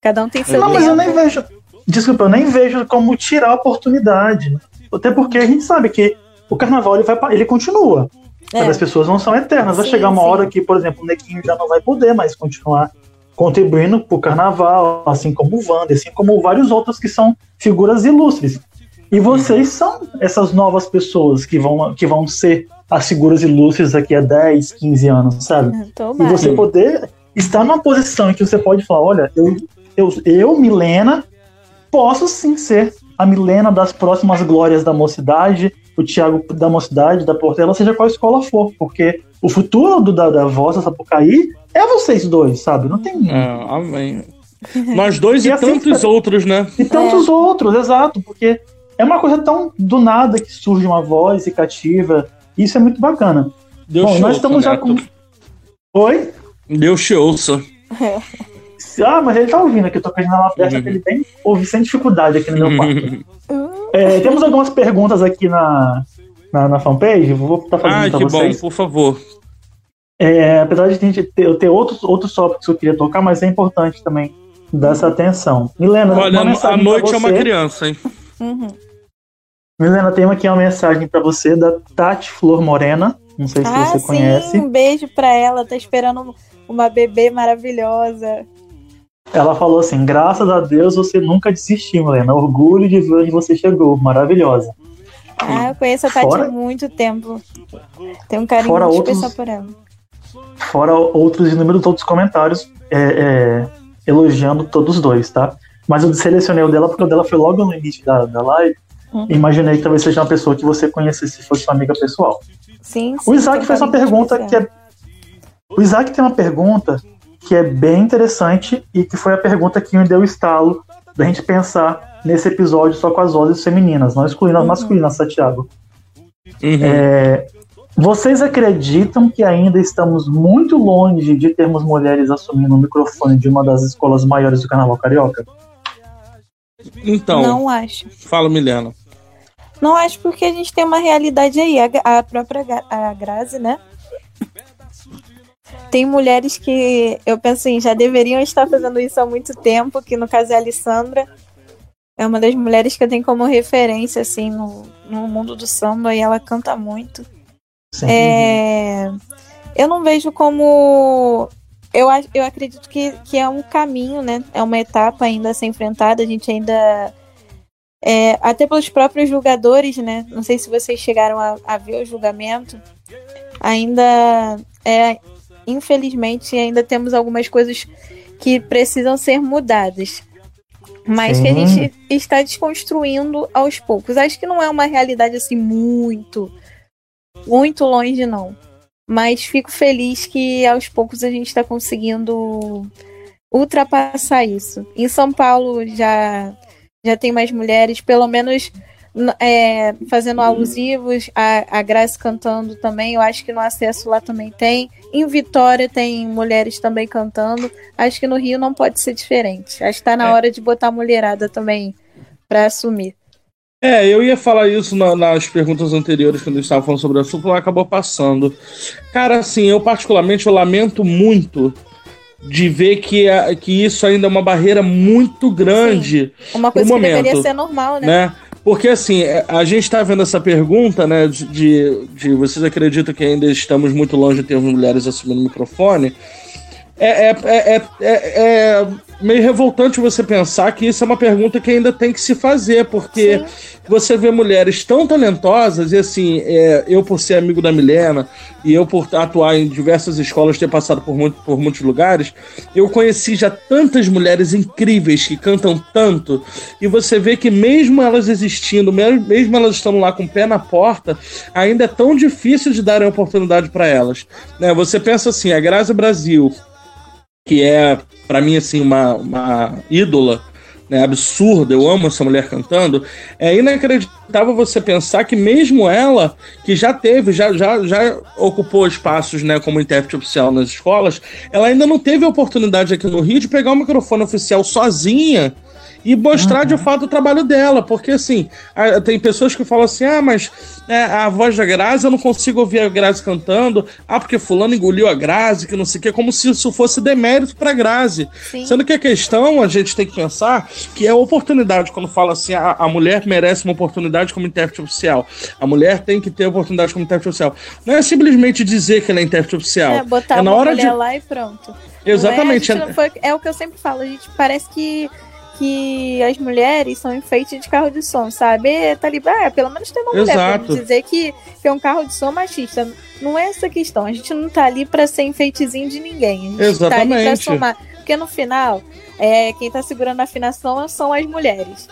Cada um tem seu Não, tempo. mas eu nem vejo. Desculpa, eu nem vejo como tirar a oportunidade. Até porque a gente sabe que o carnaval ele, vai, ele continua. É. As pessoas não são eternas. Vai sim, chegar uma sim. hora que, por exemplo, o Nequinho já não vai poder mais continuar contribuindo para o carnaval, assim como o Wander, assim como vários outros que são figuras ilustres. E vocês são essas novas pessoas que vão, que vão ser as figuras ilustres daqui a 10, 15 anos, sabe? E você poder estar numa posição em que você pode falar, olha, eu, eu, eu Milena, posso sim ser a Milena das próximas glórias da mocidade, o Thiago da mocidade, da Portela, seja qual escola for, porque o futuro do, da, da voz da Sapucaí é vocês dois, sabe? Não tem. É, amém. Nós dois e, e assim, tantos outros, né? E tantos é. outros, exato, porque é uma coisa tão do nada que surge uma voz e cativa. Isso é muito bacana. Deus Bom, nós estamos já com. Oi? Deus te ouça. Ah, mas ele tá ouvindo aqui, eu tô com a janela aberta, uhum. ele bem ouve sem dificuldade aqui no meu quarto. é, temos algumas perguntas aqui na, na, na fanpage, vou estar tá fazendo ah, que vocês. bom, por favor. É, apesar de a gente ter, eu ter outros, outros tópicos que eu queria tocar, mas é importante também dar essa atenção. Milena, Olha, a noite é uma criança, hein? Uhum. Milena, tem aqui uma mensagem para você da Tati Flor Morena. Não sei se ah, você sim, conhece. Um beijo para ela, tá esperando uma bebê maravilhosa. Ela falou assim: graças a Deus você nunca desistiu, Milena. Orgulho de ver onde você chegou. Maravilhosa. Ah, eu conheço a Tati Fora... há muito tempo. Tem um carinho Fora muito outros... especial por ela. Fora outros inúmeros outros comentários é, é, elogiando todos os dois, tá? Mas eu selecionei o dela porque o dela foi logo no início da, da live. Uhum. Imaginei que talvez seja uma pessoa que você conhecesse se fosse sua amiga pessoal. Sim, sim, o Isaac fez uma pergunta que é. O Isaac tem uma pergunta que é bem interessante e que foi a pergunta que me deu o estalo da gente pensar nesse episódio só com as vozes femininas, não excluindo as uhum. masculinas, Santiago. Uhum. É, vocês acreditam que ainda estamos muito longe de termos mulheres assumindo o microfone de uma das escolas maiores do Carnaval Carioca? Então. Não acho. Fala, Milena. Não acho porque a gente tem uma realidade aí. A, a própria a Grazi, né? Tem mulheres que eu penso assim, já deveriam estar fazendo isso há muito tempo, que no caso é a Alessandra. É uma das mulheres que eu tenho como referência, assim, no, no mundo do samba, e ela canta muito. É, eu não vejo como. Eu, eu acredito que, que é um caminho, né? É uma etapa ainda a ser enfrentada. A gente ainda. É, até pelos próprios julgadores, né? Não sei se vocês chegaram a, a ver o julgamento. Ainda. É, infelizmente, ainda temos algumas coisas que precisam ser mudadas. Mas Sim. que a gente está desconstruindo aos poucos. Acho que não é uma realidade assim muito muito longe, não. Mas fico feliz que aos poucos a gente está conseguindo ultrapassar isso. Em São Paulo já, já tem mais mulheres, pelo menos é, fazendo alusivos, a, a Grace cantando também. Eu acho que no acesso lá também tem. Em Vitória tem mulheres também cantando. Acho que no Rio não pode ser diferente. Acho que está na é. hora de botar a mulherada também para assumir. É, eu ia falar isso na, nas perguntas anteriores, quando eu estava falando sobre o assunto, mas acabou passando. Cara, assim, eu particularmente eu lamento muito de ver que, que isso ainda é uma barreira muito grande. Sim. Uma coisa que momento, deveria ser normal, né? né? Porque assim, é, a gente está vendo essa pergunta, né? De, de, vocês acreditam que ainda estamos muito longe de termos mulheres assumindo o microfone? É, é, é, é, é meio revoltante você pensar que isso é uma pergunta que ainda tem que se fazer, porque Sim. você vê mulheres tão talentosas, e assim, é, eu por ser amigo da Milena, e eu por atuar em diversas escolas, ter passado por, muito, por muitos lugares, eu conheci já tantas mulheres incríveis que cantam tanto, e você vê que mesmo elas existindo, mesmo elas estando lá com o pé na porta, ainda é tão difícil de darem oportunidade para elas. Né? Você pensa assim, a Graça Brasil que é, para mim, assim, uma, uma ídola, né, absurda, eu amo essa mulher cantando, é inacreditável você pensar que mesmo ela, que já teve, já, já, já ocupou espaços né, como intérprete oficial nas escolas, ela ainda não teve a oportunidade aqui no Rio de pegar o microfone oficial sozinha e mostrar uhum. de fato o trabalho dela, porque assim, tem pessoas que falam assim: ah, mas é, a voz da Grazi, eu não consigo ouvir a Grazi cantando, ah, porque Fulano engoliu a Grazi, que não sei o que, como se isso fosse demérito pra Grazi. Sim. Sendo que a questão, a gente tem que pensar que é oportunidade, quando fala assim, a, a mulher merece uma oportunidade como intérprete oficial, a mulher tem que ter oportunidade como intérprete oficial. Não é simplesmente dizer que ela é intérprete oficial. É, botar é na hora de... lá e pronto. Exatamente. É, foi, é o que eu sempre falo, a gente parece que que as mulheres são enfeite de carro de som, sabe? Tá ali, ah, pelo menos tem uma mulher Exato. pra dizer que, que é um carro de som machista. Não é essa questão. A gente não tá ali pra ser enfeitezinho de ninguém. A gente Exatamente. tá ali pra somar. Porque no final, é, quem tá segurando a afinação são as mulheres.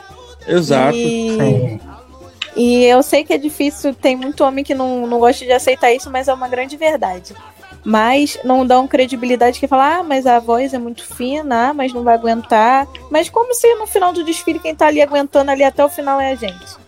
Exato. E, e eu sei que é difícil, tem muito homem que não, não gosta de aceitar isso, mas é uma grande verdade mas não dão credibilidade que fala, ah, mas a voz é muito fina, ah, mas não vai aguentar. Mas como se no final do desfile quem tá ali aguentando ali até o final é a gente?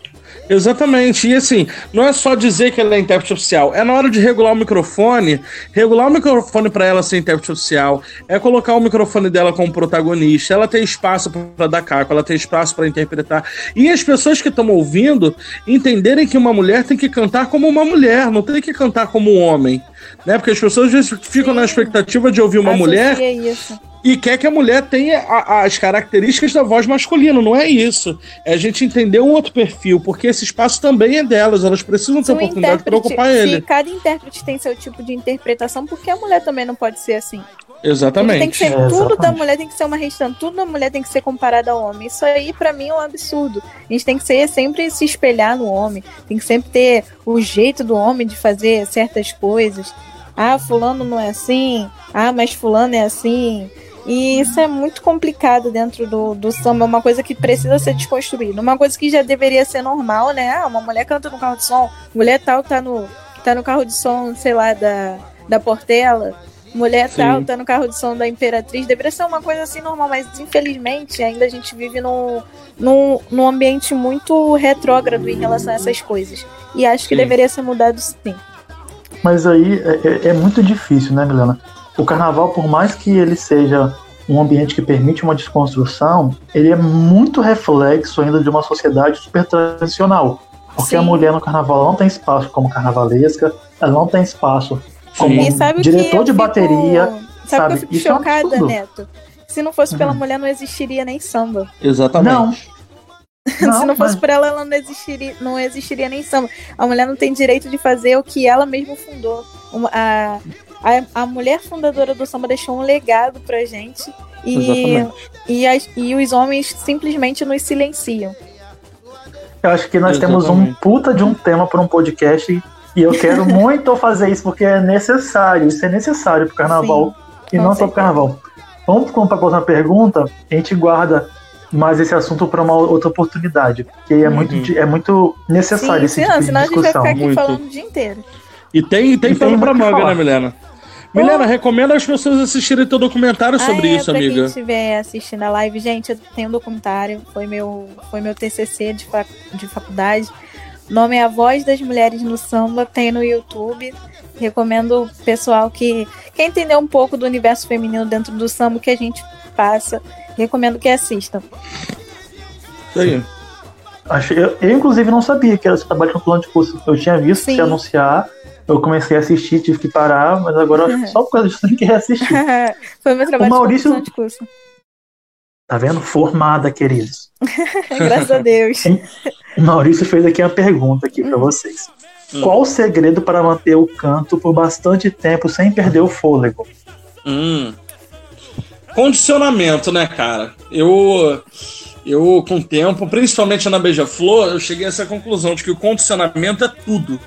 Exatamente. E assim, não é só dizer que ela é intérprete oficial, é na hora de regular o microfone, regular o microfone para ela ser intérprete oficial, é colocar o microfone dela como protagonista, ela tem espaço para dar caco, ela tem espaço para interpretar. E as pessoas que estão ouvindo entenderem que uma mulher tem que cantar como uma mulher, não tem que cantar como um homem. Né? Porque as pessoas às vezes ficam Sim. na expectativa de ouvir uma mulher. Isso e quer que a mulher tenha a, as características da voz masculina. Não é isso. É a gente entender um outro perfil, porque esse espaço também é delas. Elas precisam ter oportunidade para ocupar ele. Cada intérprete tem seu tipo de interpretação, porque a mulher também não pode ser assim. Exatamente. Tudo, tem que ser, é, tudo da mulher tem que ser uma restante, tudo da mulher tem que ser comparado ao homem. Isso aí, para mim, é um absurdo. A gente tem que ser, sempre se espelhar no homem, tem que sempre ter o jeito do homem de fazer certas coisas. Ah, fulano não é assim. Ah, mas fulano é assim. E isso é muito complicado dentro do, do samba, é uma coisa que precisa ser desconstruída. Uma coisa que já deveria ser normal, né? Ah, uma mulher canta no carro de som, mulher tal tá no, tá no carro de som, sei lá, da, da Portela, mulher Sim. tal tá no carro de som da Imperatriz. Deveria ser uma coisa assim normal, mas infelizmente ainda a gente vive num, num, num ambiente muito retrógrado em relação a essas coisas. E acho que sim. deveria ser mudado sim. Mas aí é, é, é muito difícil, né, Milena? O carnaval, por mais que ele seja um ambiente que permite uma desconstrução, ele é muito reflexo ainda de uma sociedade super tradicional. Porque Sim. a mulher no carnaval não tem espaço como carnavalesca, ela não tem espaço como diretor de bateria. Sabe, sabe? que eu fico Isso chocada, é um Neto? Se não fosse pela uhum. mulher, não existiria nem samba. Exatamente. Não. Não, Se não fosse mas... por ela, ela não existiria, não existiria nem samba. A mulher não tem direito de fazer o que ela mesma fundou. Uma, a, a, a mulher fundadora do samba deixou um legado pra gente e, e, as, e os homens simplesmente nos silenciam. Eu acho que nós Exatamente. temos um puta de um tema para um podcast e eu quero muito fazer isso porque é necessário. Isso é necessário pro carnaval Sim, e não só pro carnaval. Vamos para a próxima pergunta. A gente guarda mais esse assunto para uma outra oportunidade, porque é, uhum. muito, é muito necessário Sim, esse tipo senão de discussão. a gente vai ficar aqui muito. falando o dia inteiro. E tem, tem pano pra manga, né, Milena? Milena, recomenda as pessoas assistirem teu documentário sobre ah, é, isso, pra amiga. Quem estiver assistindo a live, gente, eu tenho um documentário, foi meu, foi meu TCC de, fac, de faculdade. O nome é A Voz das Mulheres no Samba, tem no YouTube. Recomendo o pessoal que quer entender um pouco do universo feminino dentro do samba que a gente passa. Recomendo que assistam. Isso aí. Eu, eu, inclusive, não sabia que era esse trabalho com plano de curso. Eu tinha visto Sim. se anunciar, eu comecei a assistir, tive que parar, mas agora uhum. só por causa disso eu tenho que reassistir. Foi meu trabalho o Maurício... de curso. Tá vendo? Formada, queridos. Graças a Deus. O Maurício fez aqui uma pergunta aqui para hum. vocês. Hum. Qual o segredo para manter o canto por bastante tempo sem perder o fôlego? Hum. Condicionamento, né, cara? Eu, eu com o tempo, principalmente na Beija-Flor, eu cheguei a essa conclusão de que o condicionamento é tudo.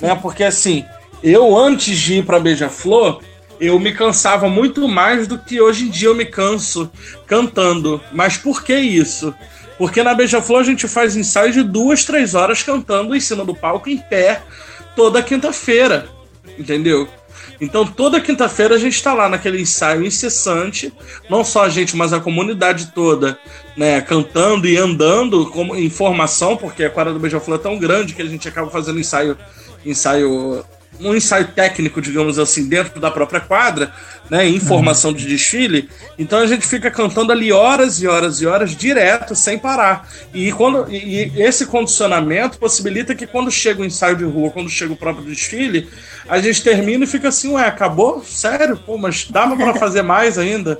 Né? Porque assim, eu antes de ir para Beija-Flor, eu me cansava muito mais do que hoje em dia eu me canso cantando. Mas por que isso? Porque na Beija-Flor a gente faz ensaio de duas, três horas cantando em cima do palco em pé toda quinta-feira, entendeu? Então toda quinta-feira a gente está lá naquele ensaio incessante, não só a gente, mas a comunidade toda, né, cantando e andando como em formação, porque a quadra do Beija-Flor é tão grande que a gente acaba fazendo ensaio ensaio um ensaio técnico, digamos assim, dentro da própria quadra, né, em formação de desfile. Então a gente fica cantando ali horas e horas e horas direto, sem parar. E, quando, e esse condicionamento possibilita que quando chega o ensaio de rua, quando chega o próprio desfile, a gente termina e fica assim, ué, acabou? Sério? Pô, mas dava para fazer mais ainda?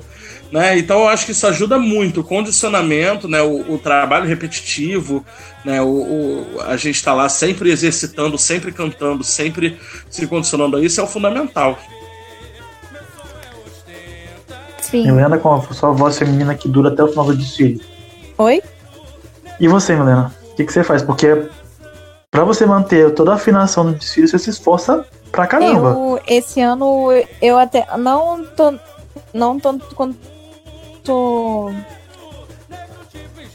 Né? Então eu acho que isso ajuda muito, o condicionamento, né? o, o trabalho repetitivo, né? o, o a gente está lá sempre exercitando, sempre cantando, sempre se condicionando a isso, é o fundamental. Sim. Milena, com a sua voz feminina que dura até o final do desfile. Oi? E você, Milena? O que, que você faz? Porque para você manter toda a afinação no desfile, você se esforça pra caramba. Eu, esse ano, eu até não tô, não tanto quanto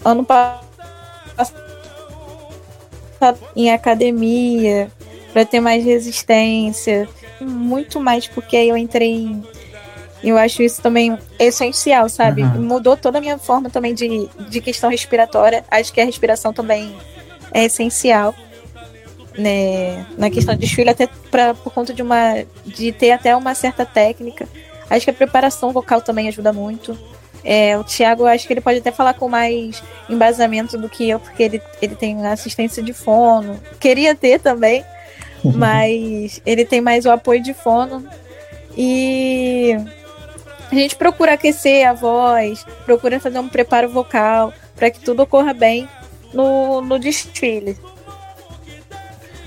ano passado em academia para ter mais resistência, muito mais porque aí eu entrei em eu acho isso também essencial, sabe? Uhum. Mudou toda a minha forma também de, de questão respiratória. Acho que a respiração também é essencial. Né, na questão de desfile, até pra, por conta de uma. de ter até uma certa técnica. Acho que a preparação vocal também ajuda muito. É, o Thiago, acho que ele pode até falar com mais embasamento do que eu, porque ele, ele tem assistência de fono. Queria ter também, mas ele tem mais o apoio de fono. E a gente procura aquecer a voz, procura fazer um preparo vocal para que tudo ocorra bem no, no desfile.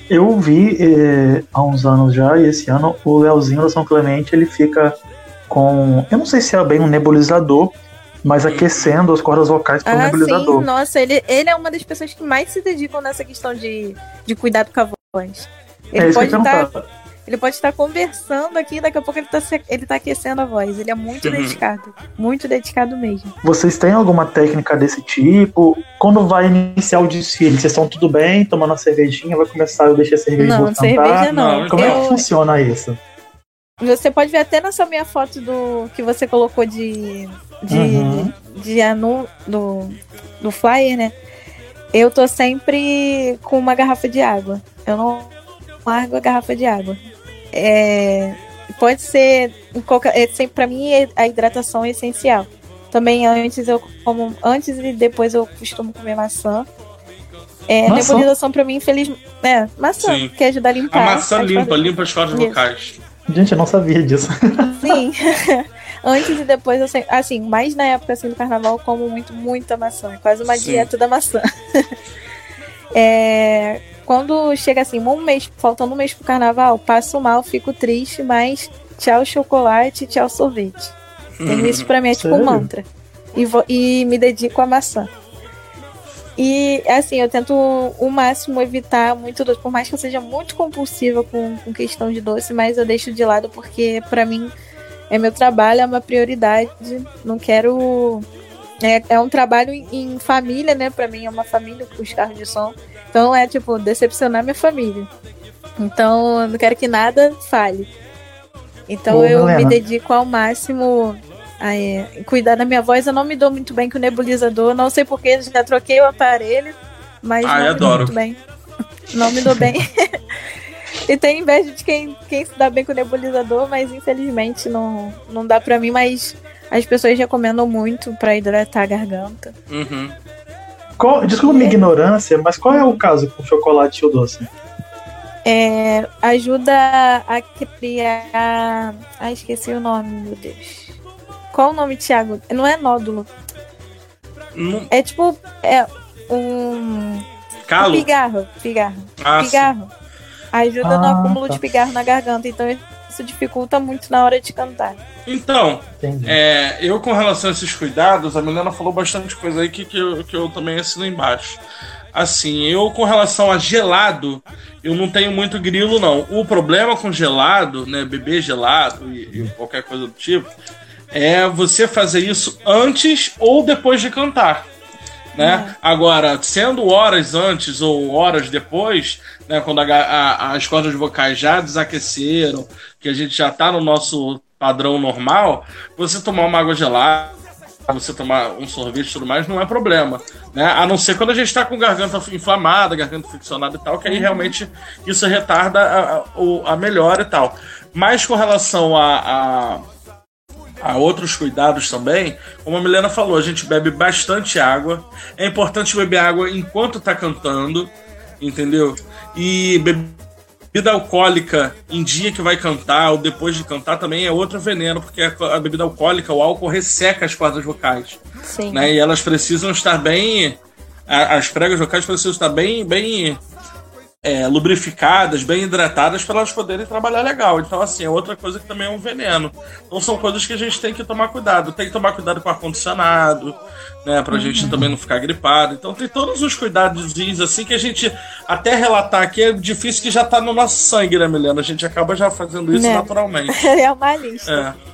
Eu vi eh, há uns anos já, e esse ano, o Leozinho da São Clemente, ele fica com. Eu não sei se é bem um nebulizador, mas aquecendo as cordas vocais pelo ah, nebulizador. Sim, nossa, ele, ele é uma das pessoas que mais se dedicam nessa questão de, de cuidado com a voz. Ele é pode estar ele pode estar conversando aqui, daqui a pouco ele está ele tá aquecendo a voz. Ele é muito uhum. dedicado. Muito dedicado mesmo. Vocês têm alguma técnica desse tipo? Quando vai iniciar o desfile, vocês estão tudo bem, tomando uma cervejinha, vai começar, eu deixei a cerveja Não, cerveja não. Como eu... é que funciona isso? Você pode ver até nessa minha foto do que você colocou de de, uhum. de anu, do, do flyer, né? Eu tô sempre com uma garrafa de água. Eu não largo a garrafa de água. É, pode ser qualquer, é, sempre para mim a hidratação é essencial. Também antes eu como antes e depois eu costumo comer maçã. É, maçã? nebulização para mim, infelizmente, é, maçã, Sim. que ajuda a limpar. A maçã limpa, limpa as cordas vocais. Gente, eu não sabia disso. Sim. antes e depois eu sempre, assim, mais na época assim do carnaval eu como muito muita maçã, é quase uma Sim. dieta da maçã. é, quando chega assim, um mês, faltando um mês pro carnaval, passo mal, fico triste, mas tchau chocolate, tchau sorvete. Uhum. Isso pra mim é tipo um mantra. E, vou, e me dedico à maçã. E assim, eu tento o máximo evitar muito doce, por mais que eu seja muito compulsiva com, com questão de doce, mas eu deixo de lado porque para mim é meu trabalho, é uma prioridade. Não quero. É, é um trabalho em, em família, né? Para mim é uma família, os carros de som. Então é tipo, decepcionar minha família. Então eu não quero que nada falhe. Então Ô, eu me dedico ao máximo a é, cuidar da minha voz. Eu não me dou muito bem com o nebulizador. Não sei porque já troquei o aparelho, mas Ai, não adoro. me dou muito bem. Não me dou bem. e tem inveja de quem, quem se dá bem com o nebulizador, mas infelizmente não, não dá pra mim. Mas as pessoas recomendam muito para hidratar a garganta. Uhum. Qual, desculpa minha ignorância, mas qual é o caso com chocolate ou doce? É, ajuda a criar. Ah, esqueci o nome, meu Deus. Qual o nome, Thiago? Não é nódulo. Não. É tipo. É um. Calo? Um pigarro. Pigarro. Ah, pigarro. Sim. Ajuda ah, no acúmulo tá. de pigarro na garganta. Então isso dificulta muito na hora de cantar. Então, é, eu com relação a esses cuidados, a Milena falou bastante coisa aí que, que, eu, que eu também assino embaixo. Assim, eu com relação a gelado, eu não tenho muito grilo, não. O problema com gelado, né, beber gelado e, e qualquer coisa do tipo, é você fazer isso antes ou depois de cantar. Né? É. Agora, sendo horas antes ou horas depois, né, quando a, a, as cordas vocais já desaqueceram, que a gente já está no nosso padrão normal, você tomar uma água gelada você tomar um sorvete e tudo mais, não é problema. Né? A não ser quando a gente está com garganta inflamada, garganta friccionada e tal, que aí realmente isso retarda a, a, a melhora e tal. Mas com relação a, a, outros cuidados também, como a Milena falou, a gente bebe bastante água. É importante beber água enquanto está cantando, entendeu? E beber Bebida alcoólica em dia que vai cantar ou depois de cantar também é outro veneno, porque a bebida alcoólica, o álcool resseca as cordas vocais. Sim. Né? E elas precisam estar bem. As pregas vocais precisam estar bem, bem é, lubrificadas, bem hidratadas para elas poderem trabalhar legal. Então, assim, é outra coisa que também é um veneno. Então, são coisas que a gente tem que tomar cuidado. Tem que tomar cuidado com o ar-condicionado, né, pra uhum. gente também não ficar gripado. Então, tem todos os cuidados assim que a gente, até relatar aqui, é difícil que já tá no nosso sangue, né, Milena? A gente acaba já fazendo isso né? naturalmente. é uma lista. É.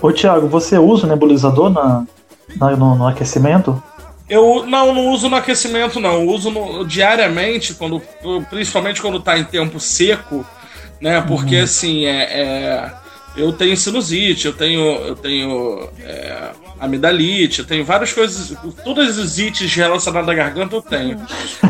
Ô, Thiago, você usa o nebulizador na, na no, no aquecimento? Eu não, não uso no aquecimento, não. Eu uso no, diariamente, quando, principalmente quando tá em tempo seco, né? Porque uhum. assim, é, é, eu tenho sinusite, eu tenho, eu tenho é, amidalite, eu tenho várias coisas. Todas as ites relacionadas à garganta eu tenho.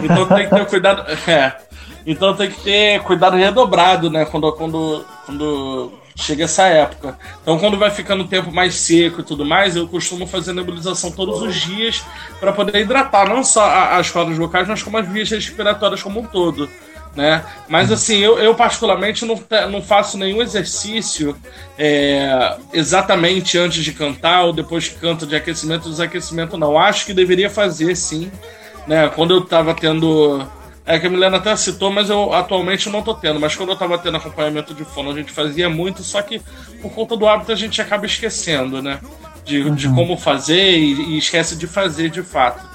Então tem que ter cuidado. É, então tem que ter cuidado redobrado, né? Quando, quando, quando chega essa época. Então, quando vai ficando o tempo mais seco e tudo mais, eu costumo fazer nebulização todos os dias para poder hidratar não só as cordas vocais, mas como as vias respiratórias como um todo. Né? Mas assim, eu, eu particularmente não, não faço nenhum exercício é, exatamente antes de cantar ou depois que canto de aquecimento, desaquecimento, não. Acho que deveria fazer sim. Né? Quando eu estava tendo é que a Milena até citou, mas eu atualmente não tô tendo. Mas quando eu tava tendo acompanhamento de fono, a gente fazia muito, só que por conta do hábito a gente acaba esquecendo, né? De, uhum. de como fazer e, e, esquece de fazer de fato.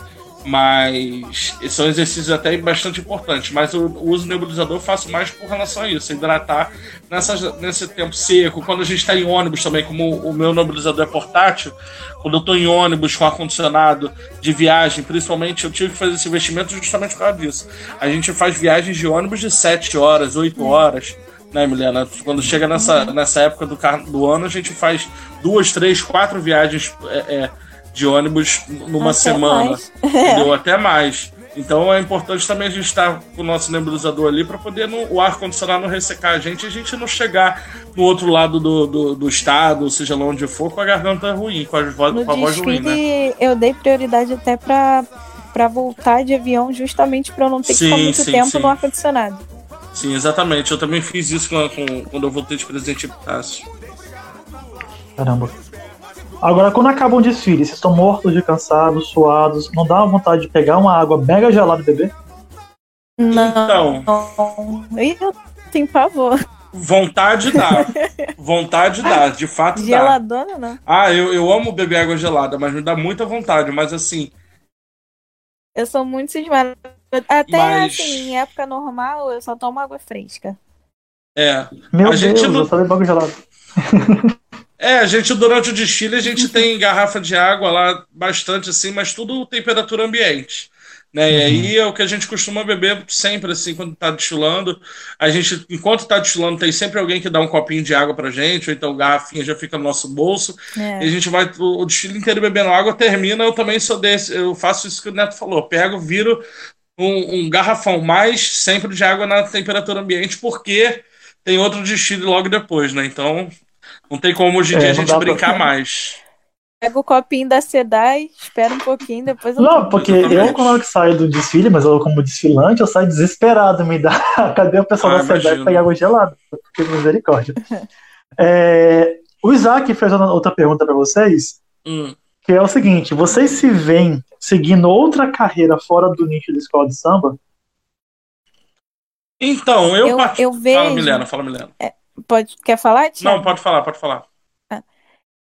Mas esse é um exercício até bastante importante. Mas o uso do nebulizador eu faço mais por relação a isso, hidratar nessa, nesse tempo seco. Quando a gente está em ônibus também, como o meu nebulizador é portátil, quando eu estou em ônibus com ar-condicionado de viagem, principalmente eu tive que fazer esse investimento justamente por causa disso. A gente faz viagens de ônibus de 7 horas, 8 horas né, Milena? Quando chega nessa, nessa época do, do ano, a gente faz duas, três, quatro viagens é, é, de ônibus numa Até semana. Entendeu? Até mais. Então é importante também a gente estar com o nosso nebulizador ali para poder no, o ar-condicionado não ressecar a gente e a gente não chegar no outro lado do, do, do, estado, seja lá onde for, com a garganta ruim, com a, voz, com a voz ruim, né? Eu dei prioridade até para para voltar de avião justamente para não ter sim, que ficar muito sim, tempo sim. no ar-condicionado. Sim, exatamente. Eu também fiz isso com, com, quando eu voltei de Presidente Epitácio. Caramba. Agora, quando acaba um desfile, vocês estão mortos de cansados, suados, não dá vontade de pegar uma água mega gelada e beber? Não. Então. Eu tenho pavor. Vontade dá. vontade dá, de fato Geladona, dá. não? Ah, eu, eu amo beber água gelada, mas me dá muita vontade. Mas assim. Eu sou muito cismada. Até mas... assim, em época normal, eu só tomo água fresca. É. Meu a Deus, gente não... eu só bebo água gelada. É, a gente durante o desfile a gente tem garrafa de água lá bastante assim, mas tudo temperatura ambiente. Né? E aí uhum. é o que a gente costuma beber sempre assim quando está destilando. A gente, enquanto está destilando, tem sempre alguém que dá um copinho de água pra gente, ou então garrafinha já fica no nosso bolso. É. E a gente vai o, o desfile inteiro bebendo água, termina, eu também sou desse, eu faço isso que o Neto falou, pego, viro um, um garrafão mais sempre de água na temperatura ambiente, porque tem outro desfile logo depois, né? Então não tem como hoje em é, dia a gente brincar pra... mais. Pega o copinho da Sedai, espera um pouquinho, depois eu Não, porque eu, quando eu saio do desfile, mas eu como desfilante, eu saio desesperado, me dá. Cadê o pessoal ah, da Sedai pegar água gelada? Porque misericórdia. é, o Isaac fez outra pergunta para vocês, hum. que é o seguinte: vocês se veem seguindo outra carreira fora do nicho da escola de samba? Então, eu, eu, eu vejo. Fala, Milena, fala, Milena. É, Pode, quer falar, Tia? Não, pode falar, pode falar. Ah.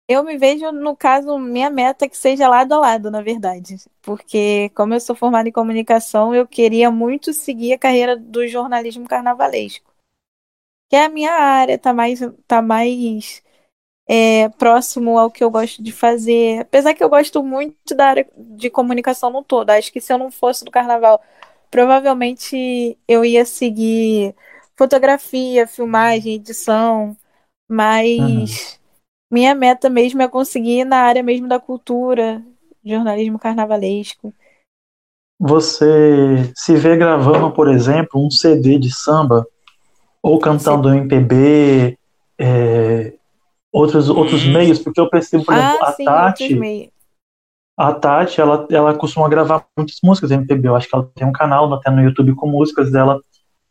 Eu me vejo, no caso, minha meta é que seja lado a lado, na verdade. Porque, como eu sou formada em comunicação, eu queria muito seguir a carreira do jornalismo carnavalesco. Que é a minha área, tá mais, tá mais é, próximo ao que eu gosto de fazer. Apesar que eu gosto muito da área de comunicação no todo. Acho que se eu não fosse do carnaval, provavelmente eu ia seguir fotografia, filmagem, edição, mas uhum. minha meta mesmo é conseguir na área mesmo da cultura, jornalismo carnavalesco. Você se vê gravando, por exemplo, um CD de samba ou cantando sim. MPB, é, outros, outros meios, porque eu percebo, por exemplo, ah, a sim, Tati. A Tati, ela, ela costuma gravar muitas músicas MPB. Eu acho que ela tem um canal até no YouTube com músicas dela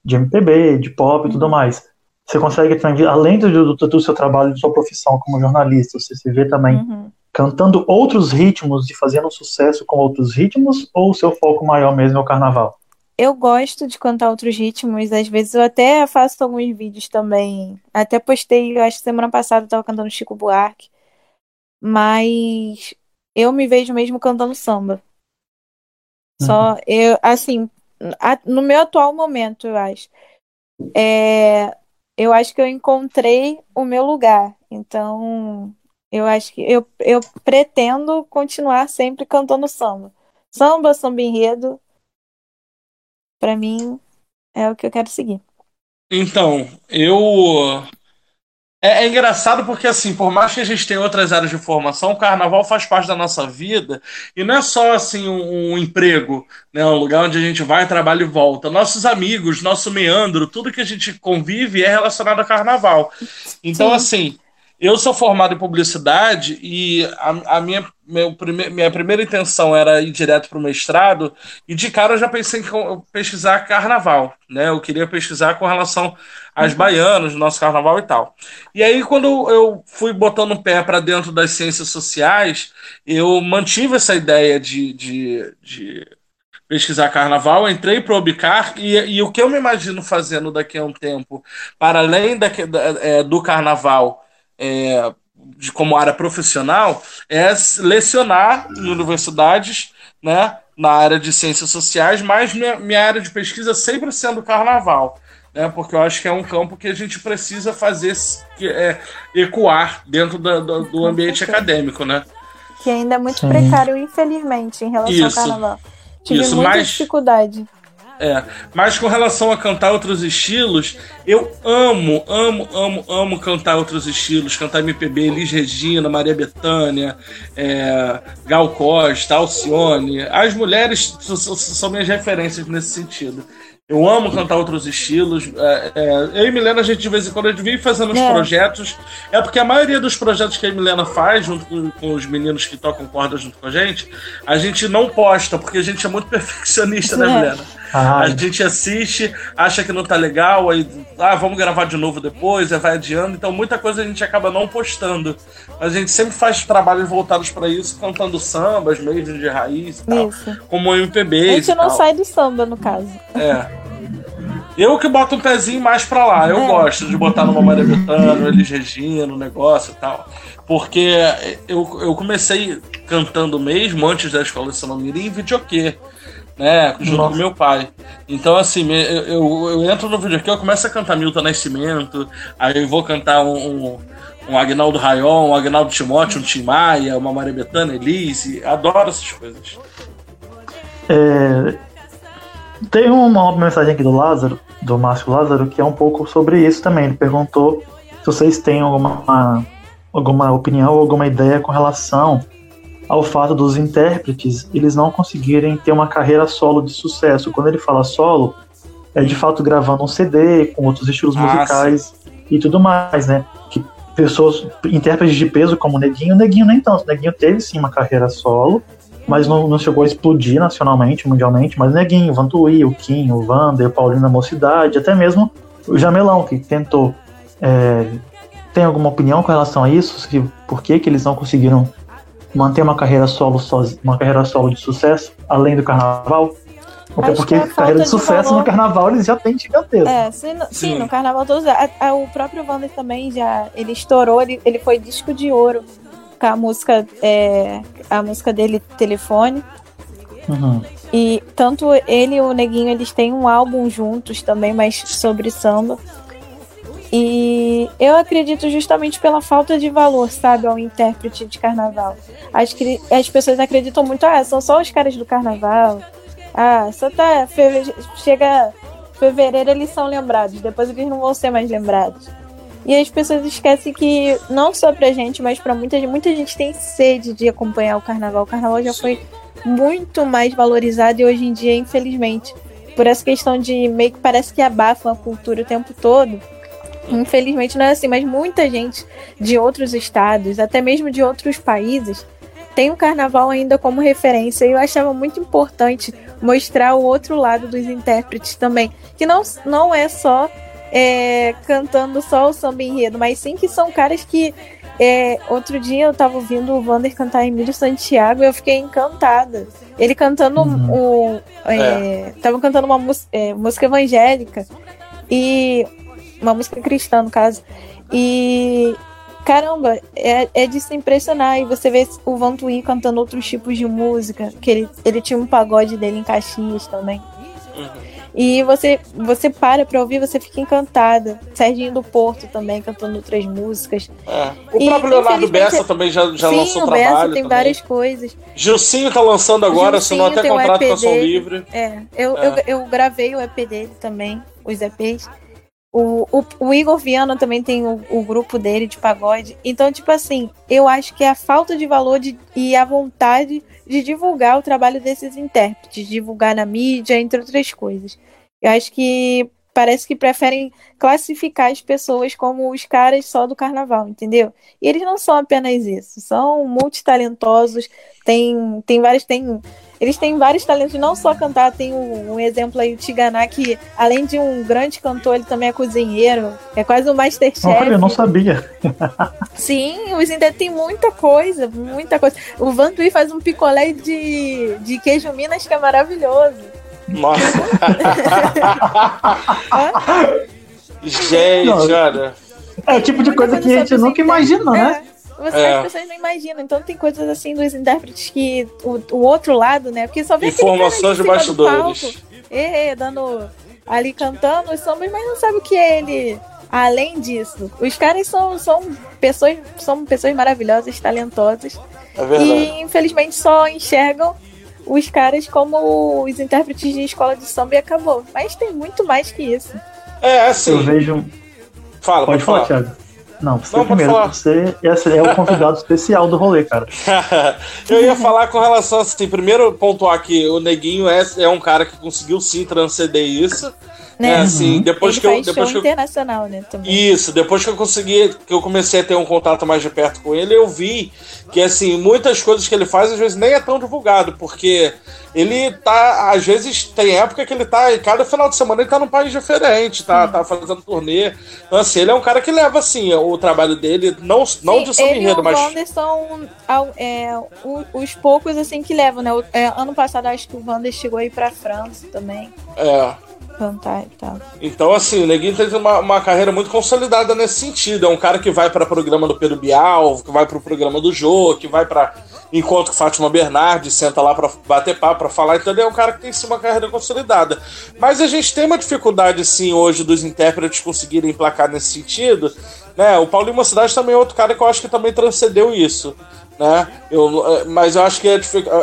de MPB, de pop e tudo uhum. mais. Você consegue também, além do, do, do, seu trabalho, de sua profissão como jornalista, você se vê também uhum. cantando outros ritmos e fazendo sucesso com outros ritmos, ou o seu foco maior mesmo é o carnaval? Eu gosto de cantar outros ritmos, às vezes eu até faço alguns vídeos também. Até postei, eu acho que semana passada eu tava cantando Chico Buarque. Mas eu me vejo mesmo cantando samba. Só uhum. eu, assim, no meu atual momento, eu acho. É, eu acho que eu encontrei o meu lugar. Então, eu acho que eu, eu pretendo continuar sempre cantando samba. Samba, samba enredo, para mim é o que eu quero seguir. Então, eu é, é, engraçado porque, assim, por mais que a gente tenha outras áreas de formação, o carnaval faz parte da nossa vida e não é só, assim, um, um, emprego, né, um lugar onde a gente vai, trabalha e volta. Nossos amigos, nosso meandro, tudo que a gente convive é relacionado a carnaval. Então, Sim. assim, eu sou formado em publicidade e a, a minha, meu, prime, minha primeira intenção era ir direto para o mestrado, e de cara eu já pensei em pesquisar carnaval. Né? Eu queria pesquisar com relação às uhum. baianas, nosso carnaval e tal. E aí, quando eu fui botando o pé para dentro das ciências sociais, eu mantive essa ideia de, de, de pesquisar carnaval, entrei para o Obicar e, e, o que eu me imagino fazendo daqui a um tempo, para além da, da, é, do carnaval é, de, como área profissional é lecionar em universidades, né, na área de ciências sociais, mas minha, minha área de pesquisa sempre sendo carnaval. Né, porque eu acho que é um campo que a gente precisa fazer é, ecoar dentro do, do, do ambiente acadêmico, né? Que ainda é muito Sim. precário, infelizmente, em relação Isso. ao carnaval. Tive Isso, muita mas... dificuldade. É, mas com relação a cantar outros estilos, eu amo, amo, amo, amo cantar outros estilos. Cantar MPB, Elis Regina, Maria Bethânia, é, Gal Costa, Alcione. As mulheres são minhas referências nesse sentido. Eu amo cantar outros estilos. É, é, eu e Milena, a gente de vez em quando a gente vive fazendo uns é. projetos. É porque a maioria dos projetos que a Milena faz, junto com, com, os meninos que tocam corda junto com a gente, a gente não posta, porque a gente é muito perfeccionista, né, é. Milena? Ai. A gente assiste, acha que não tá legal, aí ah, vamos gravar de novo depois, aí vai adiando. Então muita coisa a gente acaba não postando. Mas a gente sempre faz trabalhos voltados para isso, cantando sambas mesmo de raiz e tal. Isso. Como MPB. A gente não sai do samba, no caso. É. Eu que boto um pezinho mais pra lá. Eu é. gosto de botar numa Maria Bethânia, no Elis Regina, no negócio e tal. Porque eu, eu comecei cantando mesmo, antes da escola de São Mirim, em videokê né? Junto Nossa. com meu pai. Então, assim, eu, eu, eu entro no vídeo aqui, eu começo a cantar Milton Nascimento, aí eu vou cantar um, um, um Agnaldo Rayon, um Agnaldo Timóteo, um Tim Maia, uma Maria Bethânia, Elise. Adoro essas coisas. É, tem uma mensagem aqui do Lázaro, do Márcio Lázaro, que é um pouco sobre isso também. Ele perguntou se vocês têm alguma, alguma opinião ou alguma ideia com relação ao fato dos intérpretes eles não conseguirem ter uma carreira solo de sucesso. Quando ele fala solo, é de fato gravando um CD com outros estilos Nossa. musicais e tudo mais, né? Que pessoas, intérpretes de peso como Neguinho, Neguinho nem tanto. Neguinho teve sim uma carreira solo, mas não, não chegou a explodir nacionalmente, mundialmente. Mas Neguinho, o Vantuí, o Kim, o Vander, o Paulinho da Mocidade, até mesmo o Jamelão, que tentou. É, tem alguma opinião com relação a isso? Se, por que, que eles não conseguiram manter uma carreira solo sozinho, uma carreira solo de sucesso, além do carnaval? Até Acho porque é carreira de sucesso valor. no carnaval eles já têm gigantesco. É, sim, no, sim, no carnaval todos. A, a, o próprio Wander também já. Ele estourou, ele, ele foi disco de ouro com a música, é, a música dele, Telefone. Uhum. E tanto ele e o Neguinho, eles têm um álbum juntos também, mas sobre samba. E eu acredito justamente pela falta de valor, sabe, ao intérprete de carnaval. Que as pessoas acreditam muito, ah, são só os caras do carnaval. Ah, só tá. Chega fevereiro eles são lembrados, depois eles não vão ser mais lembrados. E as pessoas esquecem que não só pra gente, mas pra muita gente, muita gente tem sede de acompanhar o carnaval. O carnaval já foi muito mais valorizado e hoje em dia, infelizmente, por essa questão de meio que parece que abafam a cultura o tempo todo. Infelizmente não é assim, mas muita gente de outros estados, até mesmo de outros países, tem o carnaval ainda como referência. E eu achava muito importante mostrar o outro lado dos intérpretes também. Que não, não é só é, cantando só o samba enredo, mas sim que são caras que. É, outro dia eu tava ouvindo o Vander cantar Emílio Santiago e eu fiquei encantada. Ele cantando uhum. um. É, é. Tava cantando uma é, música evangélica e. Uma música cristã, no caso. E caramba, é, é de se impressionar. E você vê o Van Tui cantando outros tipos de música, que ele, ele tinha um pagode dele em Caxias também. Uhum. E você, você para pra ouvir, você fica encantada. Serginho do Porto também cantando outras músicas. É. O e, próprio Leonardo Bessa também já, já sim, lançou o trabalho. Bessa tem também. várias coisas. Gilcinho tá lançando agora, assinou até contrato com a Som Livre. É, eu, é. Eu, eu gravei o EP dele também, os EPs. O, o, o, Igor Viana também tem o, o, grupo dele de pagode. Então, tipo assim, eu acho que é a falta de valor de, e a vontade de divulgar o trabalho desses intérpretes, divulgar na mídia, entre outras coisas. Eu acho que parece que preferem classificar as pessoas como os caras só do carnaval, entendeu? E eles não são apenas isso, são multitalentosos, tem, tem vários, tem, eles têm vários talentos, não só cantar, tem um, um exemplo aí, o Tiganá, que além de um grande cantor, ele também é cozinheiro, é quase um Masterchef. Olha, eu não sabia. Sim, os Indé tem muita coisa, muita coisa. O Vantuí faz um picolé de, de queijo Minas que é maravilhoso. Nossa. gente, não, olha. É o tipo de coisa que a gente nunca imaginou, né? Você, é. As pessoas não imaginam. Então tem coisas assim dos intérpretes que o, o outro lado, né? Porque só vê Informações de bastidores. É, é, dando ali cantando os sambas, mas não sabe o que é ele. Além disso, os caras são, são pessoas são pessoas maravilhosas, talentosas. É verdade. E infelizmente só enxergam os caras como os intérpretes de escola de samba e acabou. Mas tem muito mais que isso. É, assim. Eu vejo. Fala, pode, pode falar, falar, Thiago. Não, você não, primeiro, você é o convidado especial do rolê, cara. eu ia falar com relação assim, primeiro pontuar que o Neguinho é, é um cara que conseguiu sim transcender isso. Né? É, assim, depois Ele que eu depois que eu, internacional, né, também. Isso, depois que eu consegui, que eu comecei a ter um contato mais de perto com ele, eu vi que assim, muitas coisas que ele faz às vezes nem é tão divulgado, porque ele tá, às vezes tem época que ele tá, cada final de semana ele tá num país diferente, tá, tá fazendo turnê. Então assim, ele é um cara que leva assim o trabalho dele, não, não Sim, de samba enredo, mas Wander são é, os poucos assim que levam, né? É, ano passado acho que o Wander chegou aí para França também. É cantar e tal. Então, assim, o Neguinho tem uma, uma carreira muito consolidada nesse sentido. É um cara que vai para programa do Pedro Bial, que vai para o programa do Jô, que vai para encontro com Fátima Bernardi, senta lá para bater papo, para falar. Então, ele é um cara que tem sim uma carreira consolidada. Mas a gente tem uma dificuldade, sim, hoje dos intérpretes conseguirem emplacar nesse sentido. Né? O Paulinho Mocidade também é outro cara que eu acho que também transcendeu isso né? Eu, é, mas eu acho que é,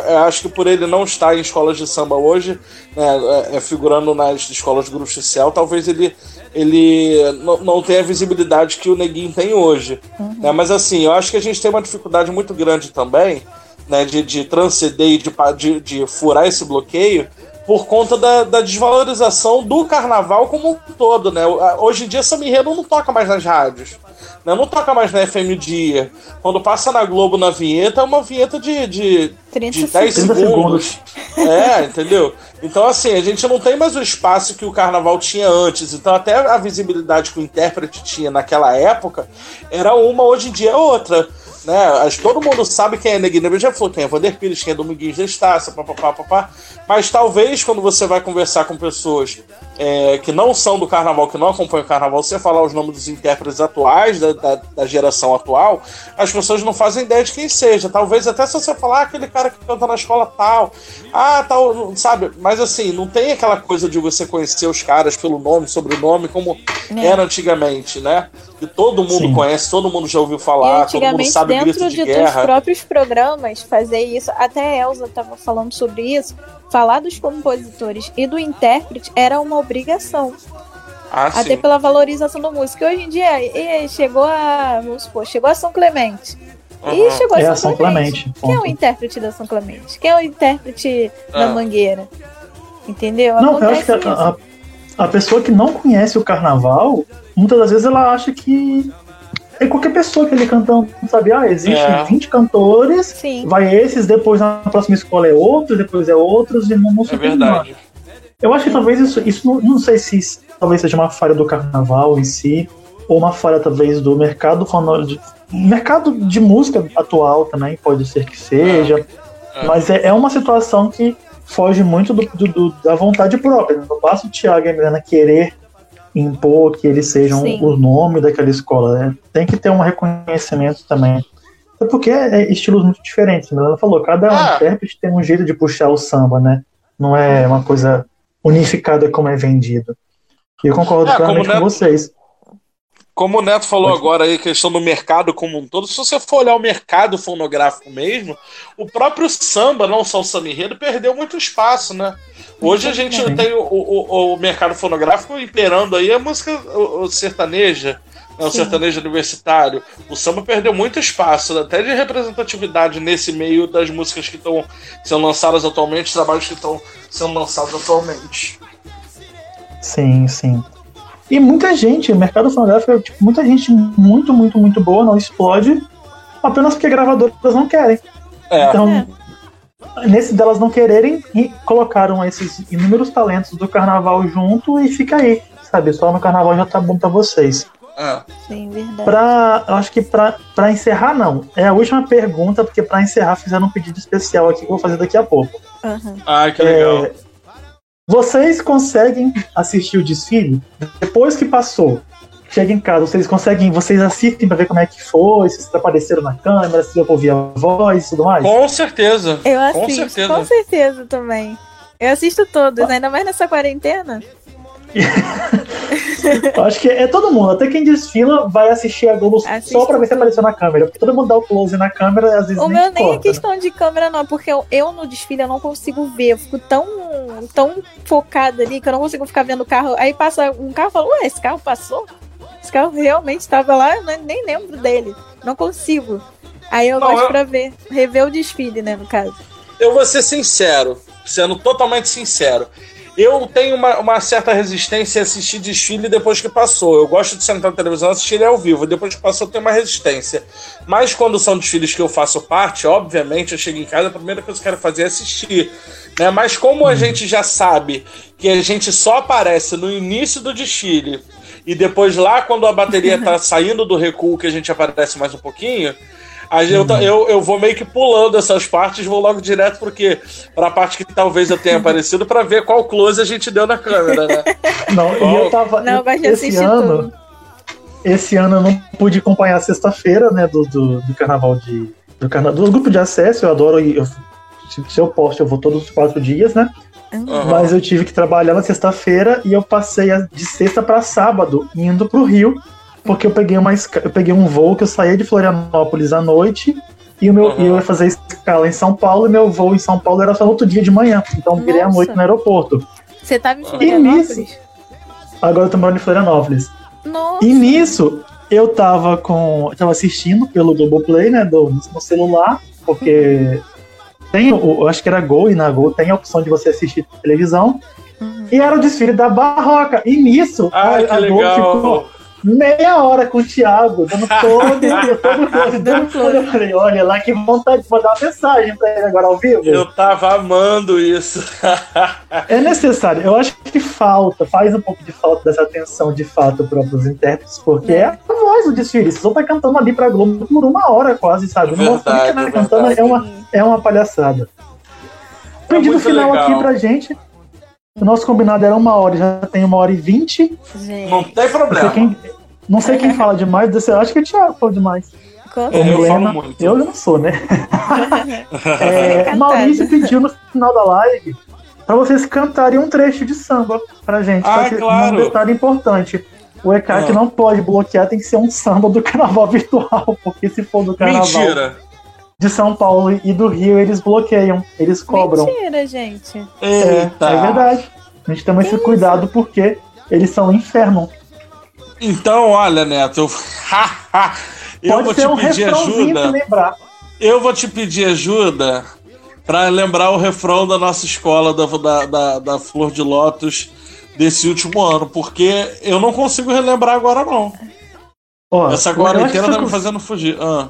eu acho que por ele não estar em escolas de samba hoje, né, é, é figurando nas escolas do grupo social, talvez ele ele não, não tenha a visibilidade que o Neguinho tem hoje. Uhum. Né? Mas assim, eu acho que a gente tem uma dificuldade muito grande também, né, de, de transcender e de, de, de furar esse bloqueio por conta da, da, desvalorização do carnaval como um todo, né? Hoje em dia, Enredo não toca mais nas rádios. Né? Não toca mais na FM Dia. Quando passa na Globo na vinheta, é uma vinheta de, de, 30 de 10 segundos. segundos. É, entendeu? Então, assim, a gente não tem mais o espaço que o carnaval tinha antes. Então, até a visibilidade que o intérprete tinha naquela época era uma, hoje em dia é outra né? Acho que todo mundo sabe quem é Neguinho já falou quem é Vander Pires, quem é Dominguinhos da Estácia, papapá, papá. Mas talvez quando você vai conversar com pessoas é, que não são do carnaval, que não acompanham o carnaval, você falar os nomes dos intérpretes atuais, da, da, da, geração atual, as pessoas não fazem ideia de quem seja. Talvez até se você falar ah, aquele cara que canta na escola tal, ah, tal, sabe? Mas assim, não tem aquela coisa de você conhecer os caras pelo nome, sobrenome, como é. era antigamente, né? Que todo mundo Sim. conhece, todo mundo já ouviu falar, todo mundo sabe dentro de, de dos próprios programas fazer isso. Até a Elsa estava falando sobre isso falar dos compositores e do intérprete era uma obrigação. Ah, Até pela valorização do músico. Hoje em dia chegou a. Vamos supor, chegou a São Clemente. Uhum. E chegou a é São, São Clemente. Clemente Quem é o intérprete da São Clemente? Quem é o intérprete da ah. Mangueira? Entendeu? Não, Acontece eu acho que a, a, a, pessoa que não conhece o carnaval, muitas das vezes ela acha que é qualquer pessoa que ele cantando, sabe? Ah, existem é. 20 cantores, Sim. vai esses, depois na próxima escola é outros, depois é outros, e não, não É verdade. Eu acho que talvez isso, isso não, não sei se talvez seja uma falha do carnaval em si, ou uma falha talvez do mercado de, mercado de música atual também, pode ser que seja. É. Mas é, é uma situação que foge muito do, do, do, da vontade própria. Não basta o Thiago e a Milena querer impor que eles sejam Sim. o nome daquela escola. Né? Tem que ter um reconhecimento também. É porque é, é estilos muito diferentes. A Milena falou, cada ah. intérprete tem um jeito de puxar o samba, né? Não é uma coisa unificada como é vendido. E eu concordo é, plenamente com vocês. Como o Neto falou Pode. agora aí, questão do mercado como um todo, se você for olhar o mercado fonográfico mesmo, o próprio samba, não só o samba enredo, perdeu muito espaço, né? Hoje a gente tem o, o, o mercado fonográfico imperando aí a música o, sertaneja, né, o sertanejo universitário. O samba perdeu muito espaço, até de representatividade nesse meio das músicas que estão sendo lançadas atualmente, trabalhos que estão sendo lançados atualmente. Sim, sim. E muita gente, o mercado fonográfico, tipo, muita gente muito, muito, muito boa não explode apenas porque gravadoras não querem. É. Então, é. Nesse delas não quererem, colocaram esses inúmeros talentos do carnaval junto e fica aí, sabe? Só no carnaval já tá bom pra vocês. É. Sim, verdade. Pra, eu acho que pra, pra encerrar, não. É a última pergunta, porque pra encerrar fizeram um pedido especial aqui que eu vou fazer daqui a pouco. Uhum. Ah, que legal. É, vocês conseguem assistir o desfile depois que passou? Chega em casa, vocês conseguem, vocês assistem pra ver como é que foi, se vocês apareceram na câmera, se eu ouvir a voz e tudo mais? Com certeza. Eu assisto, com certeza, com certeza também. Eu assisto todos, ainda mais nessa quarentena. Acho que é todo mundo, até quem desfila vai assistir a Globo Assisto só pra ver se apareceu na câmera. Porque todo mundo dá o close na câmera às vezes. O meu nem é questão de câmera, não, porque eu, eu, no desfile eu não consigo ver. Eu fico tão, tão focada ali que eu não consigo ficar vendo o carro. Aí passa um carro e fala, ué, esse carro passou? Carro realmente estava lá, eu nem lembro dele. Não consigo. Aí eu não, gosto eu... pra ver, rever o desfile, né, no caso. Eu vou ser sincero, sendo totalmente sincero. Eu tenho uma, uma, certa resistência a assistir desfile depois que passou. Eu gosto de sentar na televisão e assistir ele ao vivo. Depois que passou, eu tenho uma resistência. Mas quando são desfiles que eu faço parte, obviamente, eu chego em casa, a primeira coisa que eu quero fazer é assistir. Né? Mas como a gente já sabe que a gente só aparece no início do desfile e depois lá quando a bateria está saindo do recuo que a gente aparece mais um pouquinho, eu, uhum. eu, eu vou meio que pulando essas partes, vou logo direto porque para a parte que talvez eu tenha aparecido para ver qual close a gente deu na câmera, né? Não, e eu tava não, mas esse ano, tudo. esse ano eu não pude acompanhar a sexta-feira, né, do, do, do, carnaval de do carnaval do grupo de acesso. Eu adoro eu, se eu posto, eu vou todos os quatro dias, né? Uhum. Mas eu tive que trabalhar na sexta-feira e eu passei de sexta para sábado indo pro Rio porque eu peguei, uma, eu peguei um voo que eu saía de Florianópolis à noite e o meu, uhum. eu ia fazer escala em São Paulo e meu voo em São Paulo era só outro dia de manhã. Então eu virei à noite no aeroporto. Você tava em Florianópolis? Nisso, agora eu tô morando em Florianópolis. Nossa. E nisso, eu tava com. Eu tava assistindo pelo Globoplay, né? Do, no celular, porque tem, eu acho que era Gol e na Gol tem a opção de você assistir televisão. Uhum. E era o desfile da Barroca. E nisso, ah, a, a Gol ficou meia hora com o Thiago, dando todo, todo close, dando close. Eu falei, olha lá que vontade de mandar uma mensagem pra ele agora ao vivo. Eu tava amando isso. é necessário. Eu acho que falta, faz um pouco de falta dessa atenção de fato para os intérpretes, porque é. é a voz do desfile. Vocês vão estar cantando ali pra Globo por uma hora quase, sabe? É verdade, Não é cantando é uma, é uma palhaçada. É Pedido final legal. aqui pra gente. O nosso combinado era uma hora, já tem uma hora e vinte. Não tem problema. Não sei quem, não sei quem fala demais, eu acho que o Thiago falou demais. É, eu, falo muito. eu não sou, né? é, Maurício pediu no final da live para vocês cantarem um trecho de samba pra gente. Ah, pra claro. Um detalhe importante. O ECAC ah. não pode bloquear, tem que ser um samba do carnaval virtual, porque se for do carnaval Mentira. De São Paulo e do Rio, eles bloqueiam, eles cobram. Mentira, gente. É, é verdade. A gente toma esse cuidado porque Eles são um inferno. Então, olha, Neto, eu, eu Pode vou ser te um pedir ajuda. lembrar. Eu vou te pedir ajuda para lembrar o refrão da nossa escola da, da, da, da Flor de Lótus desse último ano, porque eu não consigo relembrar agora, não. Ó, Essa que tá me fazendo fugir. Ah.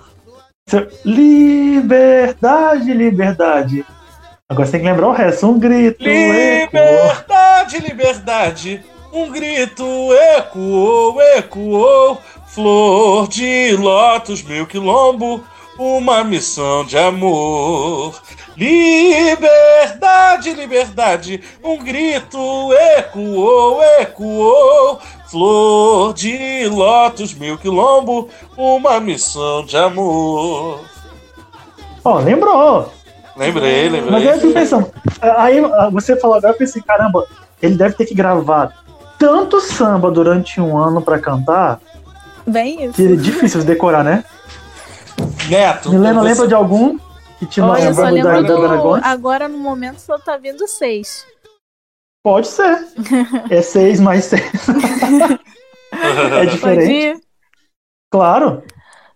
Liberdade, liberdade. Agora você tem que lembrar o resto. Um grito. Liberdade, liberdade, um grito ecoou, ecoou. Flor de lótus, meu quilombo, uma missão de amor. Liberdade, liberdade, um grito ecoou, ecoou. Flor de lótus, meu quilombo, uma missão de amor. Ó, lembrou. Lembrei, lembrei. Mas eu fico pensando. Aí ah, você falou agora, eu pensei, caramba, ele deve ter que gravar tanto samba durante um ano pra cantar Bem isso. que é difícil de decorar, né? Neto, Milena você- lembra de algum que te Olha, eu só lembro da do... Agora, no momento, só tá vindo seis. Pode ser. É seis mais seis. é Pode diferente. ir? Claro.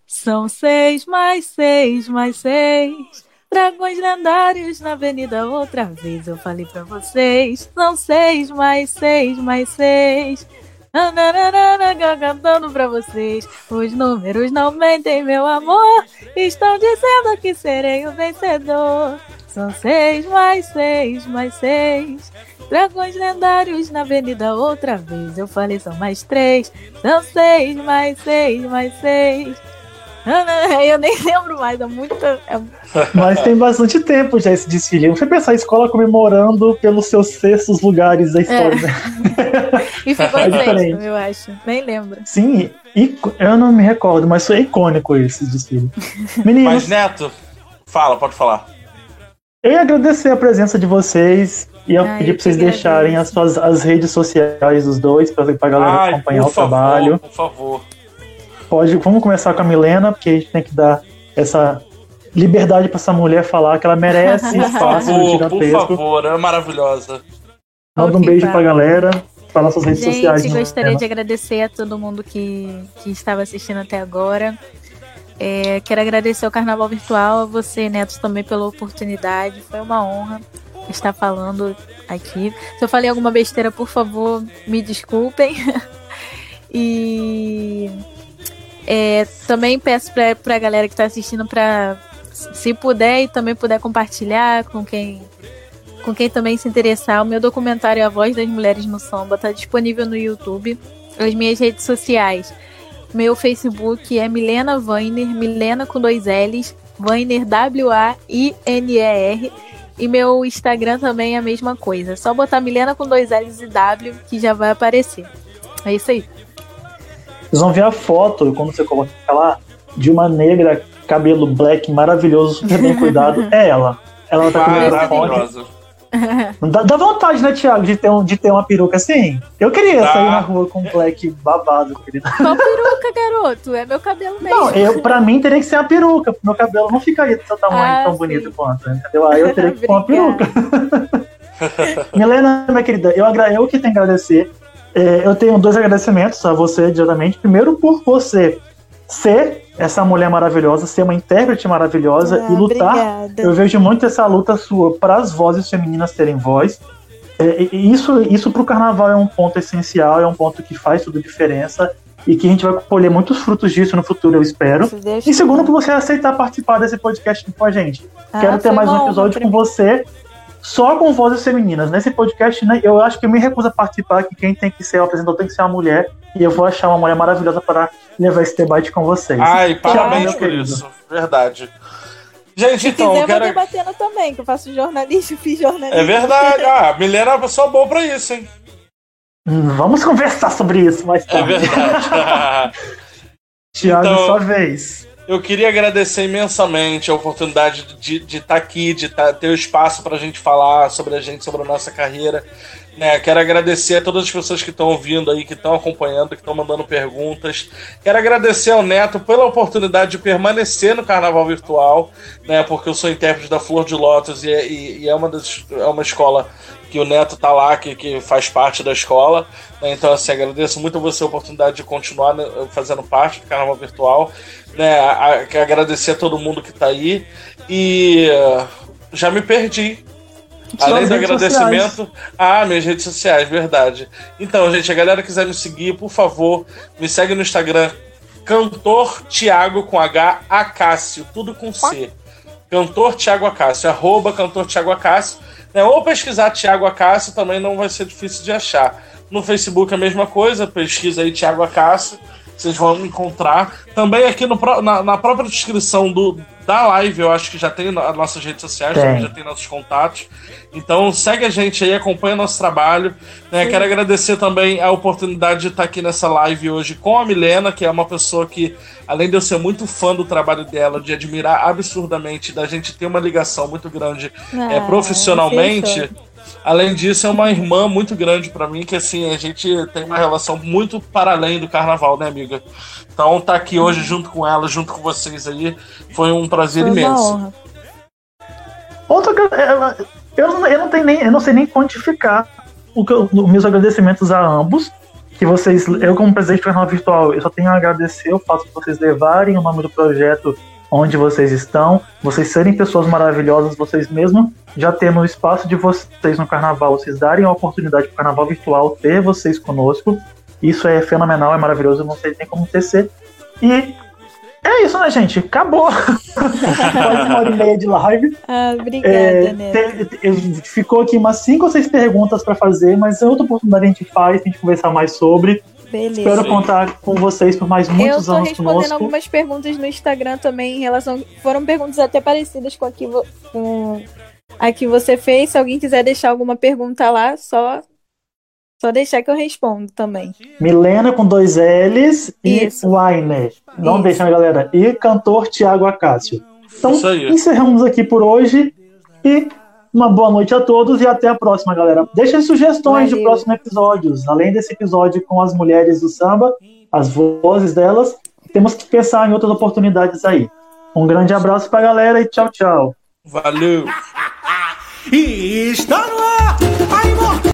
São seis mais seis mais seis. Dragões lendários na avenida outra vez. Eu falei pra vocês. São seis mais seis mais seis. Nananana, cantando pra vocês. Os números não mentem, meu amor. Estão dizendo que serei o vencedor. São seis mais seis mais seis. Dragões lendários na avenida outra vez. Eu falei, são mais três. São seis mais seis mais seis. Ah, não, Eu nem lembro mais, é muita. É... Mas tem bastante tempo já esse desfile. Você pensar a escola comemorando pelos seus sextos lugares da história. né? E ficou É sexto, diferente. eu acho. Nem lembro. Sim, ico- eu não me recordo, mas foi icônico esse desfile. Meninos, Mas, Neto, fala, pode falar. Eu ia agradecer a presença de vocês e eu Ai, pedir pra vocês deixarem as, suas, as redes sociais dos dois pra, pra galera Ai, acompanhar por o trabalho. Por favor. Pode, vamos começar com a Milena, porque a gente tem que dar essa liberdade pra essa mulher falar que ela merece Por espaço no favor, por gigantesco. favor, é maravilhosa. Manda um Ok, beijo tá. pra galera, para nossas redes sociais. Gente, Milena. gostaria de agradecer a todo mundo que, que estava assistindo até agora. É, quero agradecer ao Carnaval Virtual, a você, Neto, também pela oportunidade. Foi uma honra estar falando aqui. Se eu falei alguma besteira, por favor, me desculpem. e é, também peço pra, pra galera que está assistindo para, se puder e também puder compartilhar com quem com quem também se interessar, o meu documentário A Voz das Mulheres no Samba está disponível no YouTube. As minhas redes sociais. Meu Facebook é Milena Vainer, Milena com dois L's, Vainer W-A-I-N-E-R. E meu Instagram também é a mesma coisa. É só botar Milena com dois L's e W que já vai aparecer. É isso aí. Vocês vão ver a foto, quando você coloca lá, de uma negra, cabelo black, maravilhoso, super bem cuidado. É ela. Ela tá com o microfone. Dá, dá vontade, né, Thiago, de ter, um, de ter uma peruca assim? Eu queria Dá. sair na rua com um black babado, querido. Qual peruca, garoto? É meu cabelo mesmo. Não, eu, pra mim teria que ser a peruca. Meu cabelo não ficaria do seu tamanho Ah, tão sim. bonito quanto, entendeu? Aí eu teria que pôr uma peruca. Milena, minha querida, eu, agra- eu que tenho que agradecer. É, eu tenho dois agradecimentos a você diretamente. Primeiro, por você ser essa mulher maravilhosa, ser uma intérprete maravilhosa Ah, e lutar Obrigada. eu vejo muito essa luta sua para as vozes femininas terem voz. É, isso, isso para o carnaval é um ponto essencial, é um ponto que faz toda a diferença e que a gente vai colher muitos frutos disso no futuro, eu espero. E segundo, por você aceitar participar desse podcast com a gente. Ah, Quero ter mais um episódio com você, só com vozes femininas. Nesse podcast, né, eu acho que eu me recuso a participar, que quem tem que ser o apresentador tem que ser uma mulher, e eu vou achar uma mulher maravilhosa para levar esse debate com vocês. Ai, Tchau, parabéns meu por querido. isso. Verdade. Gente, Se então, quiser, eu eu vou quero. debatendo também, que eu faço jornalismo, fiz jornalismo. É verdade. Ah, a Milena é uma pessoa boa pra isso, hein? Hum, Vamos conversar sobre isso mais É tarde. verdade. Thiago, Então- sua vez. Eu queria agradecer imensamente a oportunidade de estar aqui, de tá- ter o espaço para a gente falar sobre a gente, sobre a nossa carreira. Né, quero agradecer a todas as pessoas que estão ouvindo aí, que estão acompanhando, que estão mandando perguntas. Quero agradecer ao Neto pela oportunidade de permanecer no Carnaval Virtual, né? Porque eu sou intérprete da Flor de Lótus e, é, e, e é, uma das, é uma escola que o Neto tá lá, que, que faz parte da escola. Né, então, assim, agradeço muito a você a oportunidade de continuar né, fazendo parte do Carnaval Virtual. Né, a, a, agradecer a todo mundo que tá aí. E já me perdi Além do agradecimento. Sociais. Ah, minhas redes sociais, verdade. Então, gente, a galera quiser me seguir, por favor, me segue no Instagram. Cantor Tiago com H Acácio, tudo com C. Cantor Tiago Acácio, arroba Cantor Tiago Acácio. Né? Ou pesquisar Tiago Acácio também não vai ser difícil de achar. No Facebook a mesma coisa, pesquisa aí Tiago Acácio vocês vão encontrar. Também aqui no, na, na, própria descrição do, da live, eu acho que já tem as nossas redes sociais, também já tem nossos contatos. Então segue a gente aí, acompanha nosso trabalho. Né? Quero agradecer também a oportunidade de estar aqui nessa live hoje com a Milena, que é uma pessoa que, além de eu ser muito fã do trabalho dela, de admirar absurdamente, da gente ter uma ligação muito grande ah, é, profissionalmente. Além disso, é uma irmã muito grande para mim, que assim, a gente tem uma relação muito para além do carnaval, né, amiga? Então, tá aqui hoje junto com ela, junto com vocês aí, foi um prazer foi imenso. Outra, eu, eu, não tenho nem, eu não sei nem quantificar o que os meus agradecimentos a ambos. Que vocês, eu como presidente do Carnaval Virtual, eu só tenho a agradecer o fato de vocês levarem o nome do projeto onde vocês estão, vocês serem pessoas maravilhosas, vocês mesmo já tendo o espaço de vocês no carnaval, vocês darem a oportunidade para o carnaval virtual ter vocês conosco. Isso é fenomenal, é maravilhoso, não sei nem como tecer. E é isso, né, gente? Acabou. Quase uma hora e meia de live. Ah, obrigada, é, né? ficou aqui umas cinco ou seis perguntas para fazer, mas outra oportunidade a gente faz, a gente conversar mais sobre. Beleza. Espero contar com vocês por mais muitos anos conosco. Eu tô respondendo algumas perguntas no Instagram também em relação... Foram perguntas até parecidas com a que, com a que você fez. Se alguém quiser deixar alguma pergunta lá, só só deixar que eu respondo também. Milena com dois L's e Isso. Weiner. Não Isso. deixa, galera. E cantor Tiago Acácio. Então, encerramos aqui por hoje. E uma boa noite a todos e até a próxima, galera. Deixem sugestões Valeu. de próximos episódios. Além desse episódio com as mulheres do samba, as vozes delas, temos que pensar em outras oportunidades aí. Um grande abraço pra galera e tchau, tchau. Valeu! e está no ar!